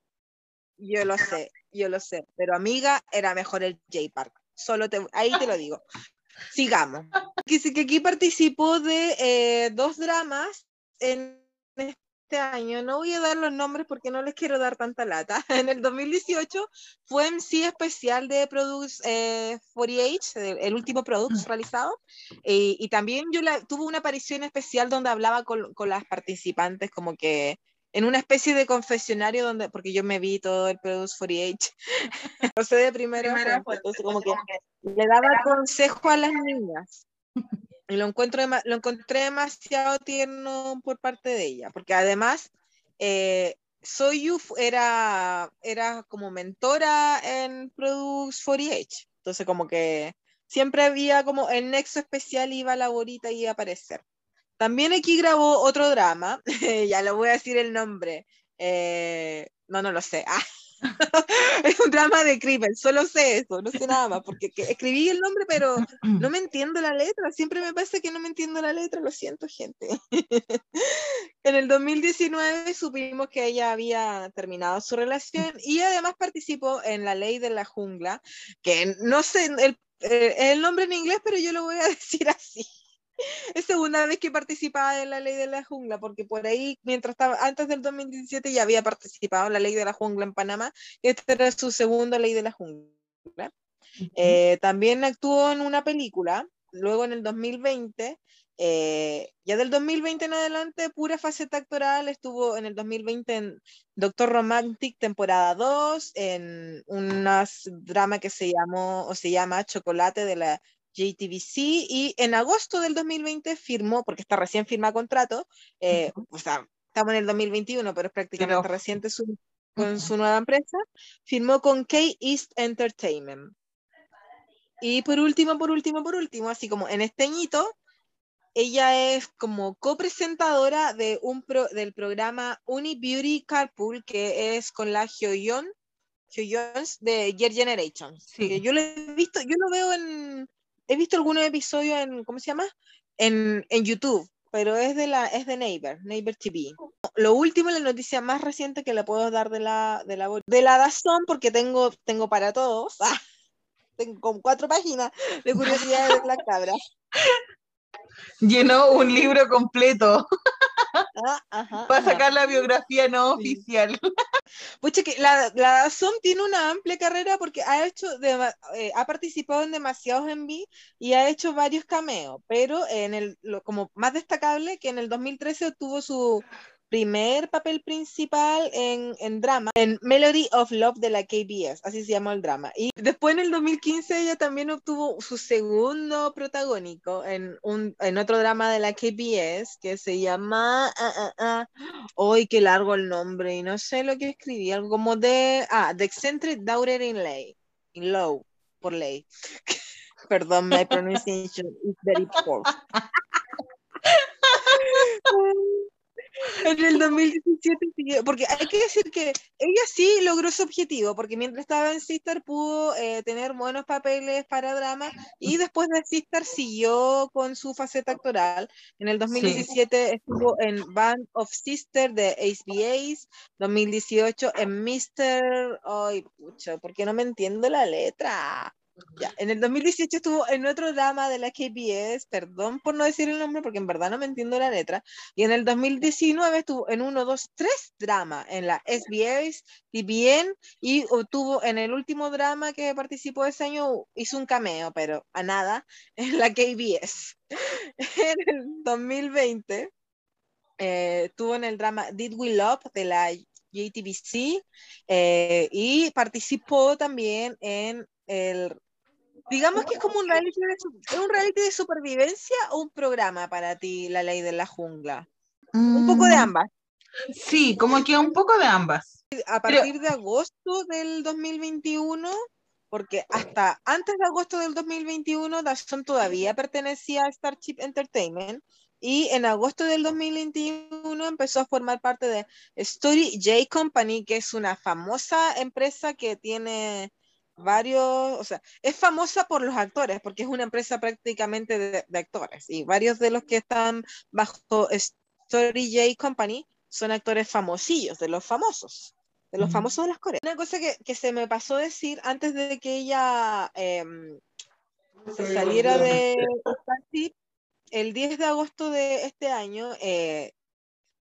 Yo lo sé, yo lo sé, pero amiga, era mejor el J Park. Solo te, ahí te lo digo. Sigamos. Que, que aquí participó de eh, dos dramas en este año. No voy a dar los nombres porque no les quiero dar tanta lata. (laughs) En el 2018 fue MC especial de Produce eh, 48, el, último Produce realizado. Eh, y también yo la, tuve una aparición especial donde hablaba con, con las participantes, como que en una especie de confesionario donde, porque yo me vi todo el Produce 48, lo sé de primera, fuente, entonces como que le daba consejo a las niñas. Lo, encuentro lo encontré demasiado tierno por parte de ella, porque además eh, Soyu era, era como mentora en Produce 48, entonces como que siempre había como el nexo especial, iba la borita y iba a aparecer. También aquí grabó otro drama, (laughs) ya le voy a decir el nombre. eh, no, no lo sé. (laughs) Ah, (laughs) es un drama de crimen, solo sé eso, no sé nada más, porque que- escribí el nombre, pero no me entiendo la letra. Siempre me pasa que no me entiendo la letra, lo siento, gente. (laughs) en el 2019 supimos que ella había terminado su relación y además participó en La Ley de la Jungla, que no sé el, el nombre en inglés, pero yo lo voy a (laughs) decir así. (laughs) Es segunda vez que participaba en la ley de la jungla, porque por ahí, mientras estaba, antes del 2017 ya había participado en la ley de la jungla en Panamá, y esta era su segunda ley de la jungla. Eh, también actuó en una película, luego en el 2020, eh, ya del 2020 en adelante, pura faceta actoral, estuvo en el 2020 en Doctor Romantic temporada 2, en un drama que se llamó o se llama Chocolate de la JTBC y en agosto del 2020 firmó, porque está recién firma contrato, eh, o sea, estamos en el 2021, pero es prácticamente Pero- reciente su- con su nueva empresa, firmó con K-East Entertainment. Y por último, por último, por último, así como en este añito, ella es como copresentadora de un pro- del programa Uni Beauty Carpool, que es con la Hyoyeon, Hyoyeons de Year Generation. Sí. Yo lo he visto, yo lo veo en, he visto algunos episodios en, ¿cómo se llama? En, en YouTube, pero es de la, es de Neighbor, Neighbor TV. Lo último, la noticia más reciente que le puedo dar de la, de la, de la Dazón, porque tengo, tengo para todos. (laughs) Ah, tengo como cuatro páginas de curiosidades de la cabra. (laughs) Llenó un libro completo (laughs) Ah, ajá, para ajá. sacar la biografía no Sí. oficial. Pucha, que la, la Dazón tiene una amplia carrera porque ha hecho eh, ha participado en demasiados envíos y ha hecho varios cameos, pero en el lo, como más destacable que en el 2013 obtuvo su primer papel principal en, en drama, en Melody of Love de la KBS, así se llama el drama. Y después en el 2015 ella también obtuvo su segundo protagónico en, un, en otro drama de la KBS que se llama... ah, ah, ah, Hoy qué largo el nombre y no sé lo que escribí, algo como de, ah, The Eccentric Daughter in Lay, in Low, por ley. (laughs) Perdón, my pronunciation is very poor. (laughs) En el 2017, siguió- porque hay que decir que ella sí logró su objetivo, porque mientras estaba en Sister pudo eh, tener buenos papeles para drama y después de Sister siguió con su faceta actoral. En el 2017 estuvo en Band of Sister de HBAs, 2018 en Mr. Ay, pucha, ¿por qué no me entiendo la letra? Ya, en el 2018 estuvo en otro drama de la KBS, perdón por no decir el nombre porque en verdad no me entiendo la letra, y en el 2019 estuvo en uno, dos, tres dramas en la SBS, TBN, y obtuvo en el último drama que participó ese año, hizo un cameo, pero a nada, (laughs) en la KBS. (laughs) En el 2020 eh, estuvo en el drama Did We Love de la JTBC eh, y participó también en el digamos que es como un reality de, su- ¿es un reality de supervivencia o un programa para ti la ley de la jungla un poco de Mm, ambas. Sí, como que un poco de ambas. a Pero- partir de agosto del 2021 porque hasta antes de agosto del 2021 Dazón todavía pertenecía a Starship Entertainment y en agosto del 2021 empezó a formar parte de Story J Company, que es una famosa empresa que tiene varios, o sea, es famosa por los actores, porque es una empresa prácticamente de, de actores, y varios de los que están bajo Story J Company son actores famosillos, de los famosos, de los Mm. famosos de las Coreas. Una cosa que, que se me pasó decir antes de que ella em, se saliera de (laughs) el 10 de agosto de este año eh,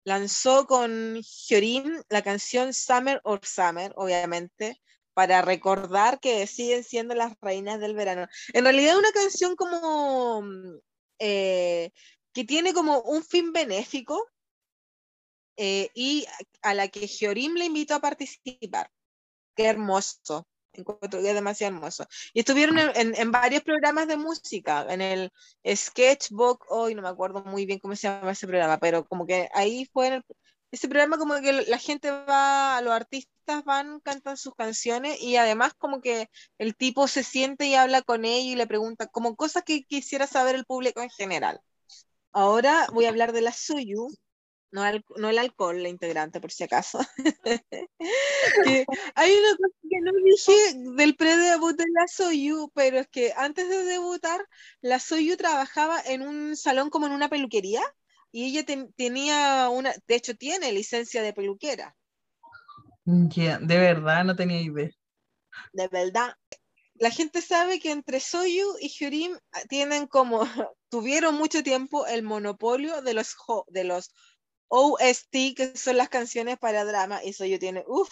lanzó con Hyorin la canción Summer or Summer, obviamente, para recordar que siguen siendo las reinas del verano. En realidad una canción como mm, eh, que tiene como un fin benéfico eh, y a la que Hyorin le invitó a participar. Qué hermoso. Encuentro que es demasiado hermoso. Y estuvieron en, en- en varios programas de música, en el Sketchbook, hoy no me acuerdo muy bien cómo se llama ese programa, pero como que ahí fue en el- ese programa como que la gente va, los artistas van, cantan sus canciones y además como que el tipo se siente y habla con ella y le pregunta como cosas que quisiera saber el público en general. Ahora voy a hablar de la Suyu, no, al- no el alcohol, la integrante por si acaso. (laughs) que hay una cosa que no dije del pre-debut de la Soyu, pero es que antes de debutar, la Soyu trabajaba en un salón como en una peluquería y ella ten- tenía una, de hecho tiene licencia de peluquera, Ya, de verdad, no tenía idea. de verdad. la gente sabe que entre Soyu y Hyurim ah, tienen como, (laughs) tuvieron mucho tiempo el monopolio de los, de los OST, que son las canciones para drama, y Soyu tiene, uff,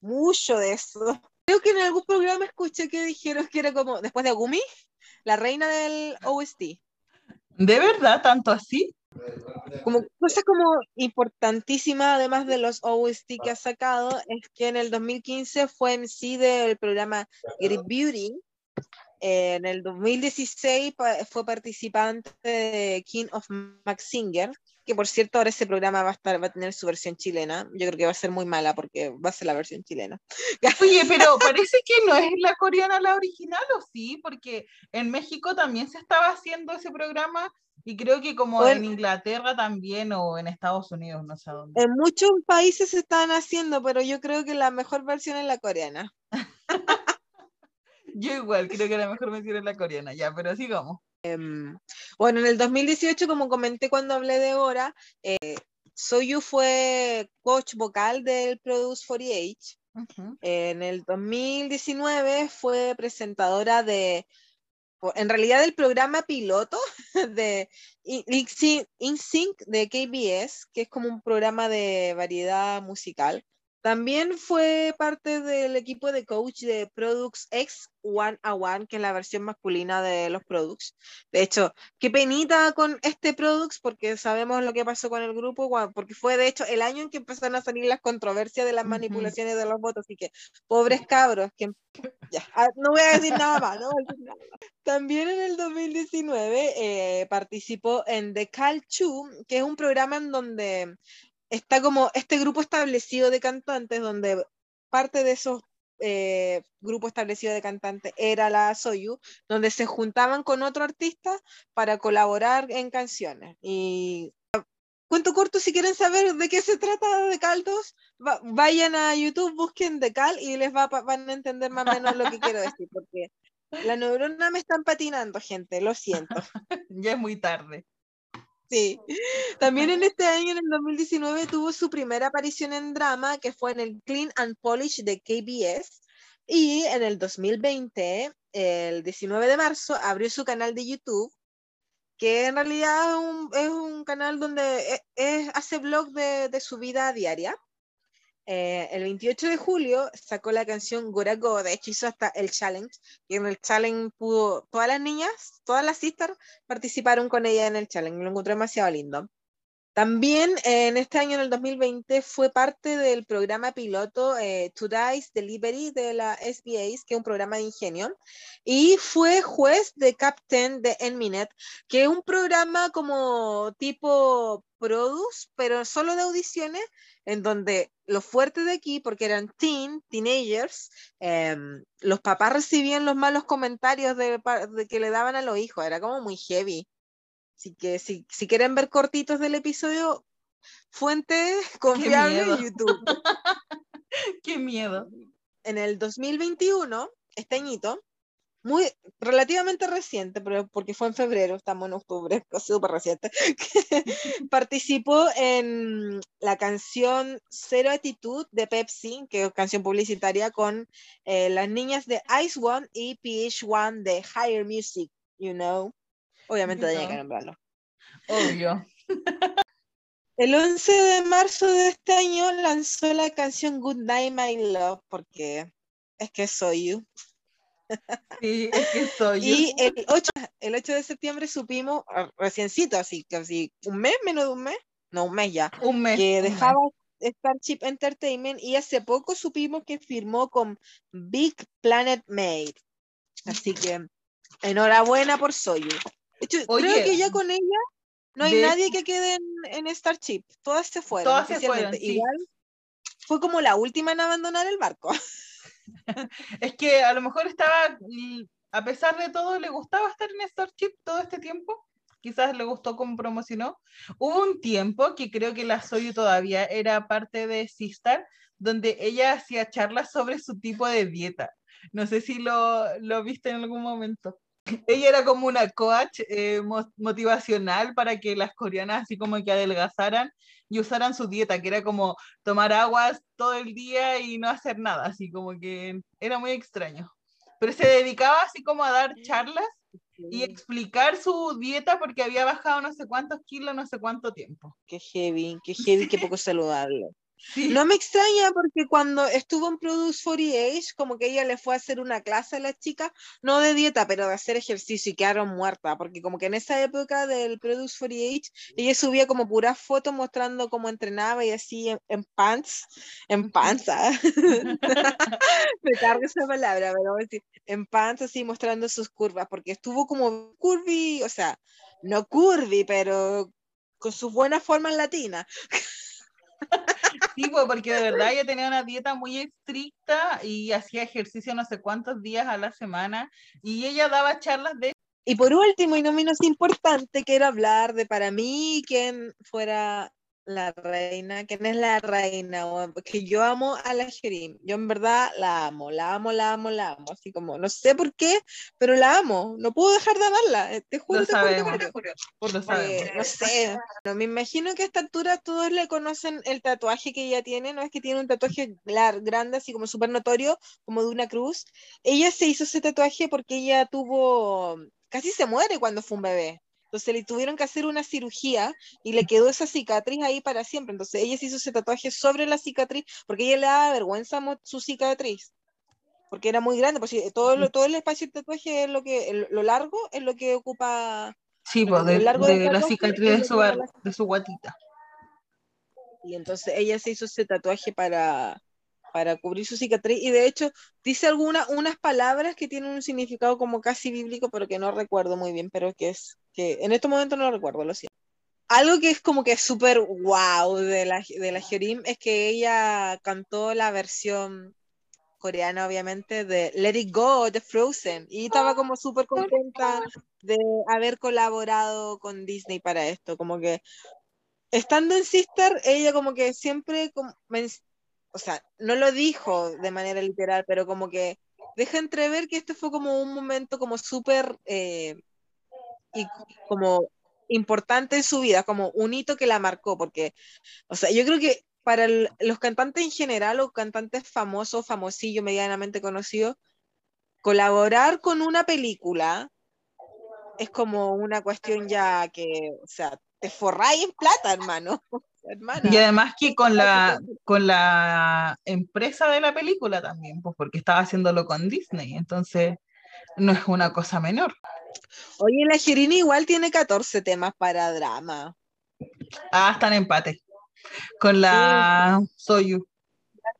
mucho de eso. Creo que en algún programa escuché que dijeron que era como, después de Gumi, la reina del OST. ¿De verdad tanto así? Como cosa como importantísima, además de los OST que ha sacado, es que en el 2015 fue MC del programa Great Beauty. En el 2016 pa- fue participante de King of Max Singer, que por cierto ahora ese programa va a estar, va a tener su versión chilena. Yo creo que va a ser muy mala porque va a ser la versión chilena. (laughs) Oye, pero parece que no es la coreana la original, ¿o sí? Porque en México también se estaba haciendo ese programa y creo que como en Bueno. Inglaterra también o en Estados Unidos, no sé dónde. En muchos países se están haciendo, pero yo creo que la mejor versión es la coreana. (laughs) Yo igual creo que la mejor mención es la coreana, ya, pero sigamos. Bueno, en el 2018, como comenté cuando hablé de Hora, eh, Soyu fue coach vocal del Produce 48. Ujú. En el 2019 fue presentadora de, en realidad del programa piloto (laughs) de In- InSync InSync de KBS, que es como un programa de variedad musical. También fue parte del equipo de coach de Products X One a One, que es la versión masculina de los Products. De hecho, qué penita con este Products, porque sabemos lo que pasó con el grupo, porque fue de hecho el año en que empezaron a salir las controversias de las manipulaciones de los votos, así que pobres cabros, que (laughs) ya, ah, no voy a decir nada más, no voy a decir nada más. También en el 2019 eh, participó en The Call 2, que es un programa en donde está como este grupo establecido de cantantes, donde parte de esos eh, grupos establecidos de cantantes era la Soyu, donde se juntaban con otro artista para colaborar en canciones. Y cuento corto, si quieren saber de qué se trata de Cal 2, va- vayan a YouTube, busquen de Cal y les va, van a entender más o menos lo que (laughs) quiero decir, porque la neurona me están patinando, gente, lo siento. (laughs) Ya es muy tarde. Sí. (laughs) También en este año, en el 2019, tuvo su primera aparición en drama, que fue en el Clean and Polish de KBS. Y en el 2020, el 19 de marzo, abrió su canal de YouTube, que en realidad es un, es un canal donde e- es- hace blog de, de su vida diaria. Eh, el 28 de julio sacó la canción Gora Go, de hecho hizo hasta el challenge, y en el challenge pudo, todas las niñas, todas las sisters participaron con ella en el challenge, lo encontré demasiado lindo. También eh, en este año, en el 2020, fue parte del programa piloto eh, Today's Delivery de la SBS, que es un programa de ingenio, y fue juez de Captain de Enminet, que es un programa como tipo Produce, pero solo de audiciones, en donde lo fuerte de aquí, porque eran teen, teenagers, em, los papás recibían los malos comentarios de que le daban a los hijos, era como muy heavy. Así que si, si quieren ver cortitos del episodio, fuente (laughs) confiable en YouTube. (laughs) Qué miedo. En el 2021, este añito, muy relativamente reciente, pero porque fue en febrero, estamos en octubre, (laughs) súper reciente, participó en la canción Cero Actitud de Pepsi, que es canción publicitaria con eh, las niñas de Ice One y PH One de Higher Music, you know. Obviamente You tenía que nombrarlo. Obvio. (laughs) El 11 de marzo de este año lanzó la canción Good Night My Love, porque es que soy you. Sí, es que soy yo. Y el 8, el 8 de septiembre supimos, ah, reciencito, así casi un mes, menos de un mes, no, un mes ya, un mes. que un mes. dejaba Starship Entertainment y hace poco supimos que firmó con Big Planet Made. Así que enhorabuena por Soyu. Hecho, Oye, creo que ya con ella no hay de- nadie que quede en, en Starship. Todas se fueron. Todas se fueron, sí. Igual fue como la última en abandonar el barco. (laughs) (laughs) Es que a lo mejor estaba, y a pesar de todo, le gustaba estar en Starship todo este tiempo. Quizás le gustó cómo promocionó. Hubo un tiempo que creo que la Soyu todavía era parte de Sistar, donde ella hacía charlas sobre su tipo de dieta. No sé si lo, lo viste en algún momento. Ella era como una coach eh, mo- motivacional para que las coreanas así como que adelgazaran y usaran su dieta, que era como tomar aguas todo el día y no hacer nada, así como que era muy extraño. pero se dedicaba así como a dar charlas y explicar su dieta porque había bajado no sé cuántos kilos, no sé cuánto tiempo. Qué heavy, qué heavy, qué poco (laughs) saludable. Sí. No me extraña porque cuando estuvo en Produce 48, como que ella le fue a hacer una clase a la chica, no de dieta, pero de hacer ejercicio y quedaron muertas, porque como que en esa época del Produce 48, ella subía como puras fotos mostrando cómo entrenaba y así en, en pants, en panza. (laughs) me carga esa palabra, pero voy a decir, en pants así mostrando sus curvas, porque estuvo como curvy, o sea, no curvy, pero con sus buenas formas latinas. (laughs) Sí, pues, porque de verdad ella tenía una dieta muy estricta y hacía ejercicio no sé cuántos días a la semana y ella daba charlas de Y por último, y no menos importante, quiero hablar de para mí quién fuera la reina, quién es la reina, porque yo amo a la Jerim, yo en verdad la amo, la amo, la amo, la amo, así como, no sé por qué, pero la amo, no puedo dejar de amarla, eh, te juro, Lo te juro, te juro, te juro. Pues lo Eh, no sé, no, me imagino que a esta altura todos le conocen el tatuaje que ella tiene, no es que tiene un tatuaje grande, así como súper notorio, como de una cruz. Ella se hizo ese tatuaje porque ella tuvo, casi se muere cuando fue un bebé. Entonces le tuvieron que hacer una cirugía y le quedó esa cicatriz ahí para siempre. Entonces ella se hizo ese tatuaje sobre la cicatriz porque ella le daba vergüenza su cicatriz. Porque era muy grande, pues todo, lo- todo el espacio del tatuaje es lo que, el- lo largo es lo que ocupa Sí, pues, de, largo de la cicatriz de su, de su guatita. Y entonces ella se hizo ese tatuaje para, para cubrir su cicatriz. Y de hecho, dice alguna, unas palabras que tienen un significado como casi bíblico, pero que no recuerdo muy bien, pero que es, que en este momento no lo recuerdo, lo siento. Algo que es como que súper wow de la, de la Hyorim es que ella cantó la versión coreana, obviamente, de Let It Go de Frozen. Y estaba como súper contenta de haber colaborado con Disney para esto. Como que estando en Sister, ella como que siempre, o sea, no lo dijo de manera literal, pero como que deja entrever que este fue como un momento como súper eh, y como importante en su vida, como un hito que la marcó, porque, o sea, yo creo que para los cantantes en general o cantantes famosos, famosillos, medianamente conocidos, colaborar con una película es como una cuestión ya que, o sea, te forráis en plata, hermano. Hermana. Y además que con la, con la empresa de la película también, pues porque estaba haciéndolo con Disney, entonces no es una cosa menor. Oye, la Girini igual tiene 14 temas para drama. Ah, están empate con la Soyu.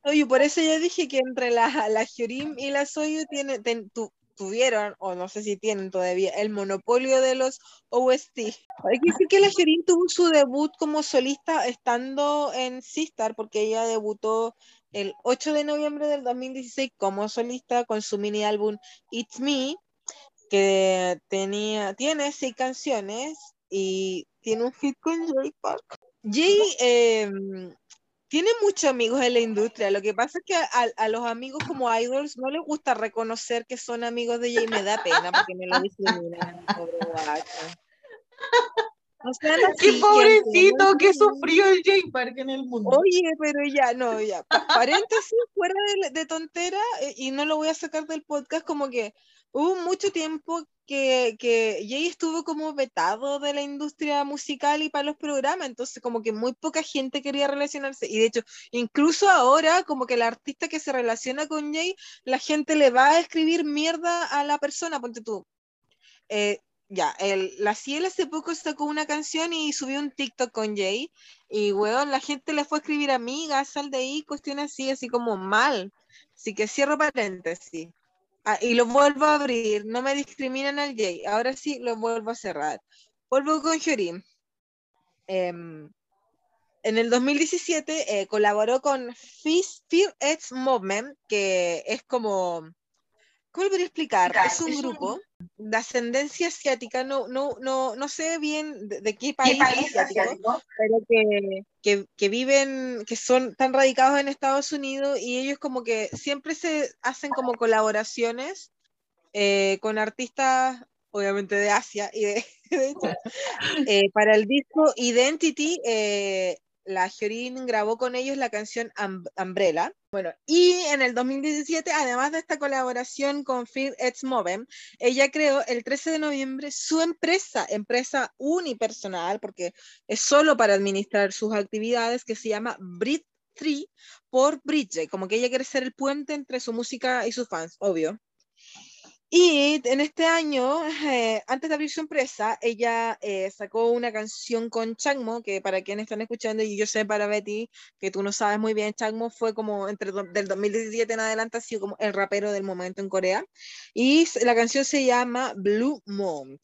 Oye, por eso yo dije que entre la, la y la Soyu tiene, ten- tu- tuvieron, o no sé si tienen todavía, el monopolio de los OST. Hay que decir que la Hyorim tuvo su debut como solista estando en Sistar, porque ella debutó el 8 de noviembre del 2016 como solista con su mini álbum It's Me, que tenía, tiene seis canciones y tiene un hit con Jay Park. Jay eh, tiene muchos amigos en la industria. Lo que pasa es que a, a los amigos como idols no les gusta reconocer que son amigos de Jay. Me da pena porque me lo discriminan. (laughs) pobre guacho. No sean así, Qué pobrecito que sufrió el J-Park en el mundo. Oye, pero ya, no, ya. Pa- Paréntesis, fuera de, de tontera, eh, y no lo voy a sacar del podcast, como que hubo mucho tiempo que, que Jay estuvo como vetado de la industria musical y para los programas, entonces como que muy poca gente quería relacionarse. Y de hecho, incluso ahora, como que el artista que se relaciona con Jay, la gente le va a escribir mierda a la persona, ponte tú. Eh, ya, el, la Ciel hace poco sacó una canción y subió un TikTok con Jay. Y, weón, la gente le fue a escribir amigas, sal de ahí, cuestiones así, así como mal. Así que cierro paréntesis. Ah, y lo vuelvo a abrir. No me discriminan al Jay. Ahora sí lo vuelvo a cerrar. Vuelvo con Jorim. Em, en el 2017 eh, colaboró con Fear Movement, que es como. ¿Cómo podría explicar? Es un grupo de ascendencia asiática, no, no, no, no sé bien de, de qué país, asiático, pero que, que, que viven, que son tan radicados en Estados Unidos y ellos como que siempre se hacen como colaboraciones eh, con artistas, obviamente de Asia, y de, (laughs) de hecho, (laughs) eh, para el disco Identity, eh, la Hyorin grabó con ellos la canción Umbrella. Bueno, y en el 2017, además de esta colaboración con Fear It's Movem, ella creó el 13 de noviembre su empresa, empresa unipersonal, porque es solo para administrar sus actividades, que se llama Brit 3 por Bridget, como que ella quiere ser el puente entre su música y sus fans, obvio. Y en este año, eh, antes de abrir su empresa, ella eh, sacó una canción con Changmo, que para quienes están escuchando, y yo sé para Betty, que tú no sabes muy bien, Changmo fue como entre del 2017 en adelante, ha sido como el rapero del momento en Corea. Y la canción se llama Blue Mont.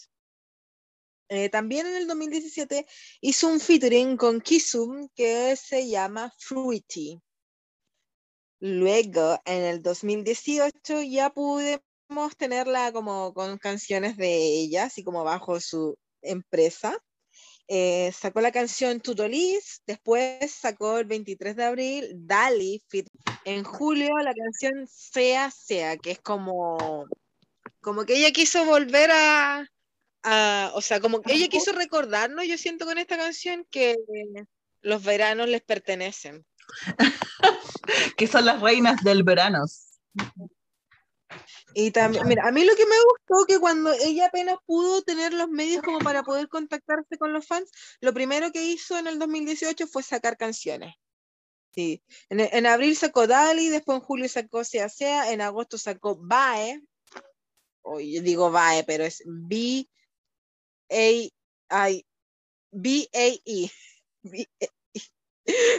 Eh, también en el 2017 hizo un featuring con Kisum que se llama Fruity. Luego, en el 2018 ya pudimos tenerla como con canciones de ella, así como bajo su empresa. Eh, sacó la canción Tutolis, después sacó el 23 de abril Dali Fit. En julio la canción Sea Sea, que es como, como que ella quiso volver a, a- o sea, como que ella quiso recordarnos, yo siento con esta canción que los veranos les pertenecen. (laughs) Que son las reinas del verano. Y también, mira, a mí lo que me gustó que cuando ella apenas pudo tener los medios como para poder contactarse con los fans, lo primero que hizo en el 2018 fue sacar canciones. Sí. En, en abril sacó Dali, después en julio sacó Sea Sea, en agosto sacó Bae, o yo digo Bae, pero es B A I B A E. B A E.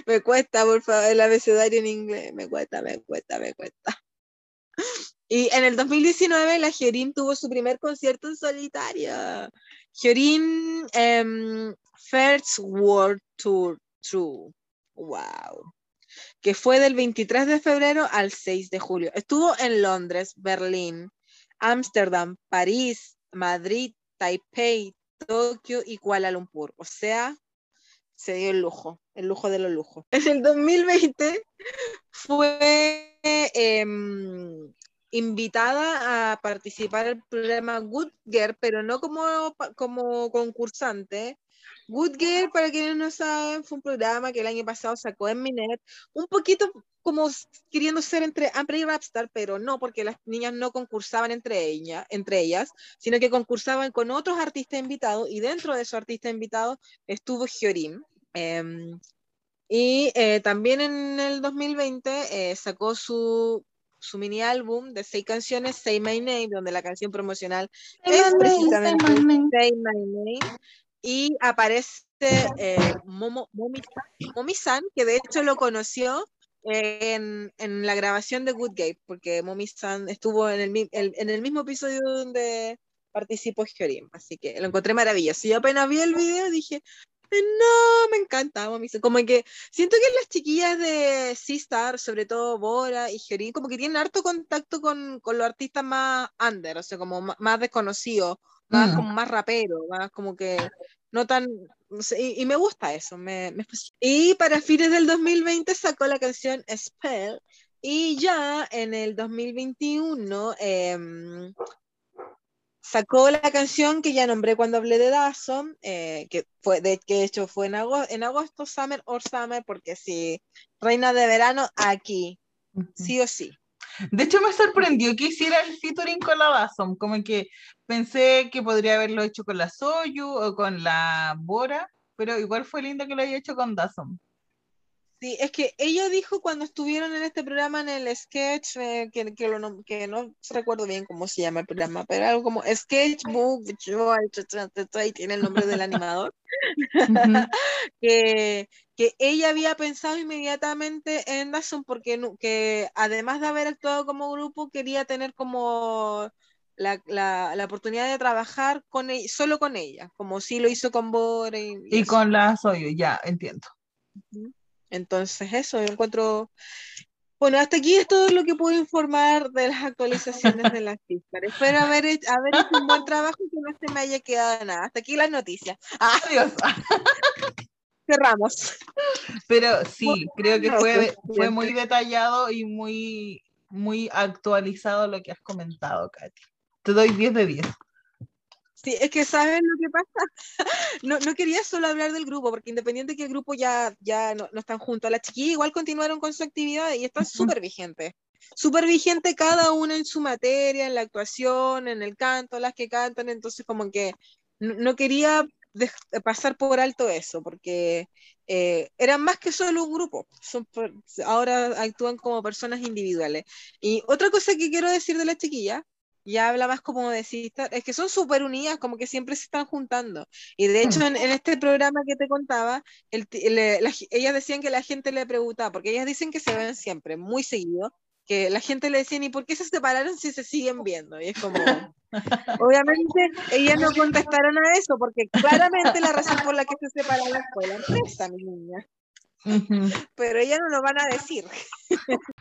Me cuesta, por favor, el abecedario en inglés, me cuesta, me cuesta, me cuesta. Y en el 2019 la Hyorin tuvo su primer concierto en solitario. Hyorin em, First World Tour True. Wow. Que fue del 23 de febrero al 6 de julio. Estuvo en Londres, Berlín, Ámsterdam, París, Madrid, Taipei, Tokio y Kuala Lumpur. O sea, se dio el lujo, el lujo de los lujos. (laughs) En el 2020 fue em, invitada a participar el programa Good Girl, pero no como, como concursante. Good Girl, para quienes no saben, fue un programa que el año pasado sacó en Minet, un poquito como queriendo ser entre Ampre y Rapstar, pero no, porque las niñas no concursaban entre, ella, entre ellas, sino que concursaban con otros artistas invitados, y dentro de esos artistas invitados estuvo Hyorin. Em, y eh, también en el 2020 eh, sacó su, su mini álbum de seis canciones, Say My Name, donde la canción promocional es precisamente Say My Name. Y aparece eh, Momo, Momi, Momi-san, que de hecho lo conoció eh, en, en la grabación de Good Gate, porque Momi-san estuvo en el, el- en el mismo episodio donde participó Hyorin, así que lo encontré maravilloso. Yo apenas vi el video dije, "Eh, no, me encanta. Como que siento que las chiquillas de Sistar, sobre todo Bora y Hyorin, como que tienen harto contacto con, con los artistas más under, o sea, como ma- más desconocidos, más, Mm. como más rapero, más como que no tan... no sé, y, y me gusta eso. Me, me y para fines del 2020 sacó la canción Spell y ya en el 2021 em, sacó la canción que ya nombré cuando hablé de Dawson, eh, que fue de que hecho fue en agosto, en agosto, Summer or Summer, porque sí, Reina de Verano aquí, sí o sí. De hecho, me sorprendió que hiciera el featuring con la Dawson, como que pensé que podría haberlo hecho con la Soyu o con la Bora, pero igual fue lindo que lo haya hecho con Dawson. Sí, es que ella dijo cuando estuvieron en este programa en el sketch, eh, que, que, lo que no recuerdo bien cómo se llama el programa, pero algo como Sketchbook, y tiene el nombre del animador, (laughs) que, que ella había pensado inmediatamente en Dawson porque que además de haber actuado como grupo, quería tener como la, la, la oportunidad de trabajar con ella, solo con ella, como sí lo hizo con Bore y, con la Soyu, ya, entiendo. Entonces, eso, yo encuentro. Bueno, hasta aquí es todo lo que puedo informar de las actualizaciones de las pistas. Espero haber hecho, haber hecho un buen trabajo y que no se me haya quedado nada. Hasta aquí las noticias. Adiós. cerramos. Pero sí, creo que fue, pues, fue muy detallado y muy, muy actualizado lo que has comentado, Katy. Te doy 10 de 10. Sí, es que sabes lo que pasa. (laughs) No, no quería solo hablar del grupo, porque independiente que el grupo ya, ya no, no están juntos, las chiquillas igual continuaron con su actividad y están súper vigentes. Súper vigente cada una en su materia, en la actuación, en el canto, las que cantan, entonces como que no, no quería pasar por alto eso, porque eh, eran más que solo un grupo, son, per- ahora actúan como personas individuales. Y otra cosa que quiero decir de la chiquilla, ya habla más como de sisters, es que son súper unidas, como que siempre se están juntando. Y de hecho, en, en este programa que te contaba, el le- la- ellas decían que la gente le preguntaba, porque ellas dicen que se ven siempre, muy seguido, que la gente le decía, ¿y por qué se separaron si se siguen viendo? Y es como, (laughs) obviamente, ellas no contestaron a eso, porque claramente la razón por la que se separaron fue la empresa, mi niña pero ellas no lo van a decir. (laughs)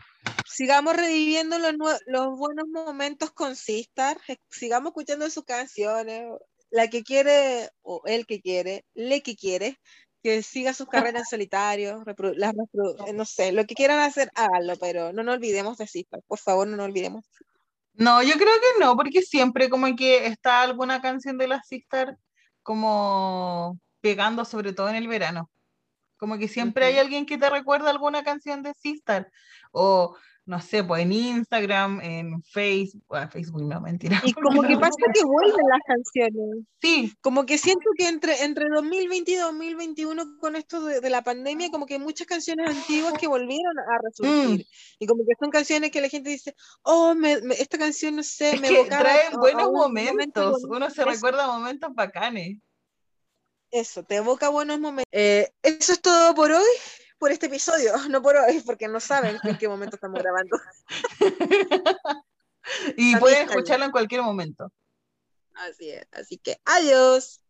sigamos reviviendo los, buenos momentos con Sistar, sigamos escuchando sus canciones, la que quiere, o el que quiere, le que quiere, que siga sus carreras en solitario, eh, no sé, lo que quieran hacer, háganlo, pero no nos olvidemos de Sistar, por favor, no nos olvidemos. No, yo creo que no, porque siempre como que está alguna canción de la Sistar como pegando, sobre todo en el verano. Como que siempre hay Ujú. alguien que te recuerda alguna canción de Sistar. O no sé, pues en Instagram, en Facebook, ah, Facebook no, mentira. Y (laughs) como que pasa que vuelven las canciones. Sí, Como que siento que entre, entre 2020 y 2021 con esto de, de la pandemia, como que hay muchas canciones antiguas que volvieron a resurgir. Y como que son canciones que la gente dice, oh, me- me- esta canción, no sé, es me evocaba traen buenos momentos. bonito". Uno se Eso. recuerda momentos bacanes. Eso, te evoca buenos momentos. Eh, eso es todo por hoy, por este episodio, (laughs) no por hoy, porque no saben en qué momento estamos grabando. (laughs) Y pueden escucharlo en cualquier momento. Así es, así que adiós.